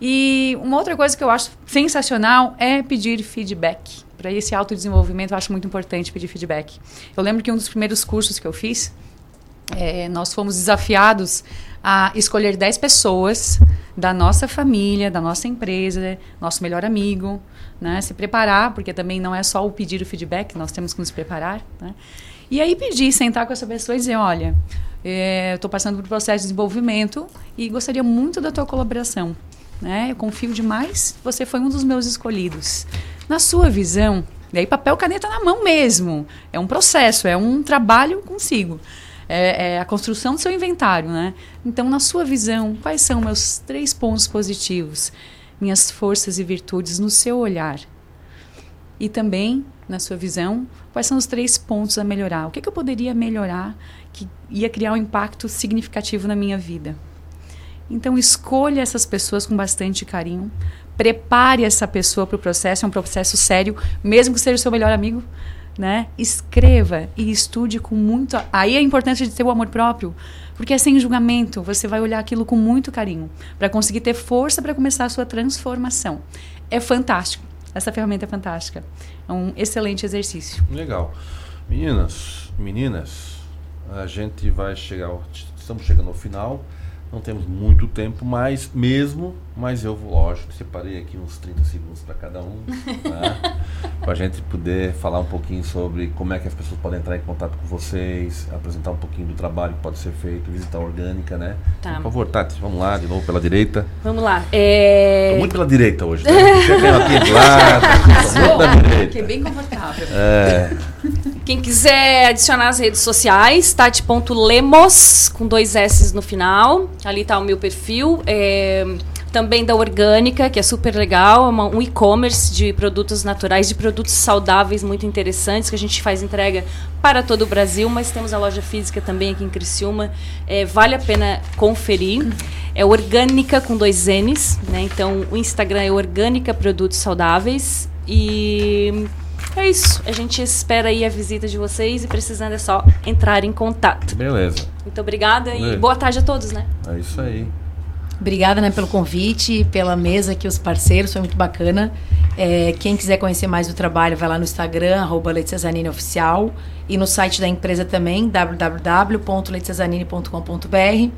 E uma outra coisa que eu acho sensacional é pedir feedback. Para esse autodesenvolvimento, eu acho muito importante pedir feedback. Eu lembro que um dos primeiros cursos que eu fiz, é, nós fomos desafiados a escolher 10 pessoas da nossa família, da nossa empresa, nosso melhor amigo, né? se preparar, porque também não é só o pedir o feedback, nós temos que nos preparar. Né? E aí pedir, sentar com essa pessoa e dizer, olha, é, estou passando por um processo de desenvolvimento e gostaria muito da tua colaboração. Né? Eu confio demais, você foi um dos meus escolhidos. Na sua visão, e aí papel, caneta na mão mesmo. É um processo, é um trabalho consigo. É, é, a construção do seu inventário, né? Então, na sua visão, quais são meus três pontos positivos, minhas forças e virtudes no seu olhar? E também, na sua visão, quais são os três pontos a melhorar? O que, que eu poderia melhorar que ia criar um impacto significativo na minha vida? Então, escolha essas pessoas com bastante carinho. Prepare essa pessoa para o processo. É um processo sério, mesmo que seja o seu melhor amigo. Né? Escreva e estude com muito. Aí a importância de ter o amor próprio, porque é sem julgamento. Você vai olhar aquilo com muito carinho para conseguir ter força para começar a sua transformação. É fantástico. Essa ferramenta é fantástica. É um excelente exercício. Legal. Meninas, meninas, a gente vai chegar, estamos chegando ao final. Não temos muito tempo mais, mesmo, mas eu, lógico, separei aqui uns 30 segundos para cada um, tá? para a gente poder falar um pouquinho sobre como é que as pessoas podem entrar em contato com vocês, apresentar um pouquinho do trabalho que pode ser feito, visitar orgânica, né? Tá. Por favor, Tati, vamos lá, de novo pela direita. Vamos lá. É... Tô muito pela direita hoje, né? Aqui do lado, muito da direita. Que é bem confortável. É. Quem quiser adicionar as redes sociais, tati.lemos, com dois S no final. Ali está o meu perfil. É, também da Orgânica, que é super legal. É uma, um e-commerce de produtos naturais, de produtos saudáveis muito interessantes, que a gente faz entrega para todo o Brasil, mas temos a loja física também aqui em Criciúma. É, vale a pena conferir. É Orgânica com dois N's, né? Então o Instagram é Orgânica Produtos Saudáveis. E é isso. A gente espera aí a visita de vocês e precisando é só entrar em contato. Beleza. Muito obrigada Beleza. e boa tarde a todos, né? É isso aí. Obrigada né, pelo convite, pela mesa aqui, os parceiros, foi muito bacana. É, quem quiser conhecer mais do trabalho, vai lá no Instagram, arroba Oficial, e no site da empresa também, www.leticiazanini.com.br.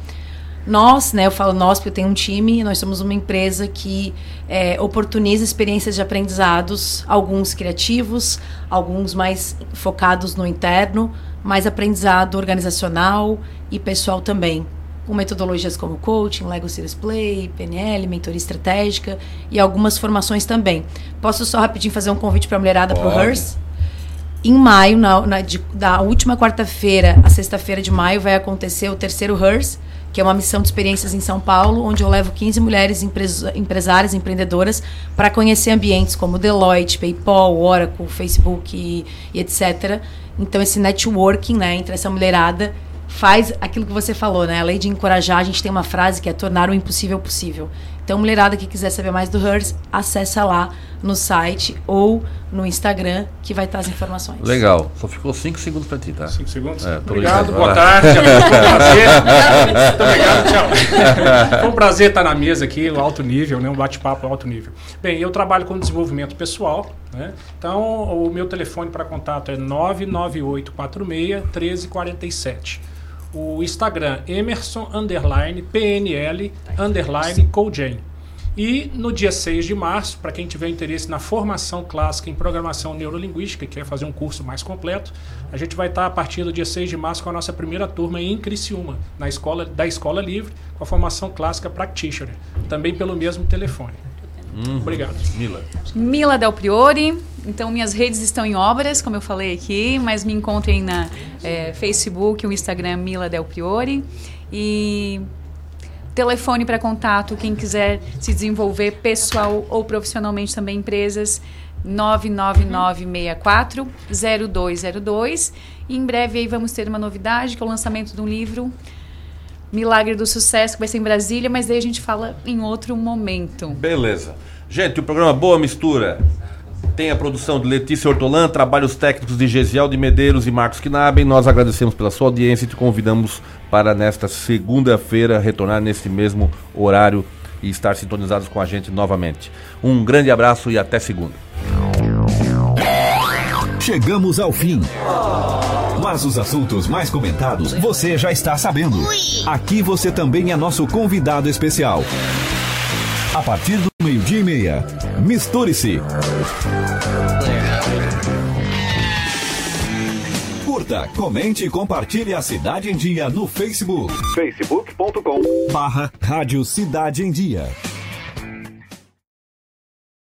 Nós, né, eu falo nós porque eu tenho um time, nós somos uma empresa que é, oportuniza experiências de aprendizados, alguns criativos, alguns mais focados no interno, mais aprendizado organizacional e pessoal também, com metodologias como coaching, Lego Series Play, PNL, mentoria estratégica e algumas formações também. Posso só rapidinho fazer um convite para a mulherada para o HERS? Em maio, na, na de, da última quarta-feira a sexta-feira de maio, vai acontecer o terceiro HERS, que é uma missão de experiências em São Paulo, onde eu levo 15 mulheres empresárias, empreendedoras, para conhecer ambientes como Deloitte, PayPal, Oracle, Facebook e, e, etc. Então, esse networking né, entre essa mulherada faz aquilo que você falou, né? Além de encorajar, a gente tem uma frase que é tornar o impossível possível. Então, mulherada que quiser saber mais do HERS, acessa lá no site ou no Instagram que vai estar as informações. Legal. Só ficou 5 segundos para ti, tá? 5 segundos? É, obrigado, boa tarde. Foi um obrigado, tchau. Foi um prazer estar na mesa aqui, no alto nível, né? um bate-papo alto nível. Bem, eu trabalho com desenvolvimento pessoal, né? Então, o meu telefone para contato é 99846 1347 o Instagram Emerson underline PNL underline Cogen. E no dia 6 de março, para quem tiver interesse na formação clássica em programação neurolinguística, que quer fazer um curso mais completo, a gente vai estar a partir do dia 6 de março com a nossa primeira turma em Criciúma, na escola da Escola Livre, com a formação clássica Practitioner, também pelo mesmo telefone. Uhum. Obrigado. Mila. Mila Del Priori. Então, minhas redes estão em obras, como eu falei aqui, mas me encontrem na é, Facebook, o Instagram Mila Del Priori. E telefone para contato, quem quiser se desenvolver pessoal ou profissionalmente também empresas, 99964 0202. E em breve aí vamos ter uma novidade, que é o lançamento de um livro Milagre do Sucesso, que vai ser em Brasília, mas daí a gente fala em outro momento. Beleza. Gente, o programa Boa Mistura tem a produção de Letícia Hortolã, trabalhos técnicos de Gesiel de Medeiros e Marcos Knaben. Nós agradecemos pela sua audiência e te convidamos para nesta segunda-feira retornar nesse mesmo horário e estar sintonizados com a gente novamente. Um grande abraço e até segunda. Chegamos ao fim. Mas os assuntos mais comentados você já está sabendo. Aqui você também é nosso convidado especial. A partir do meio-dia e meia, misture-se. Curta, comente e compartilhe a Cidade em Dia no Facebook. facebook.com barra Rádio Cidade em Dia.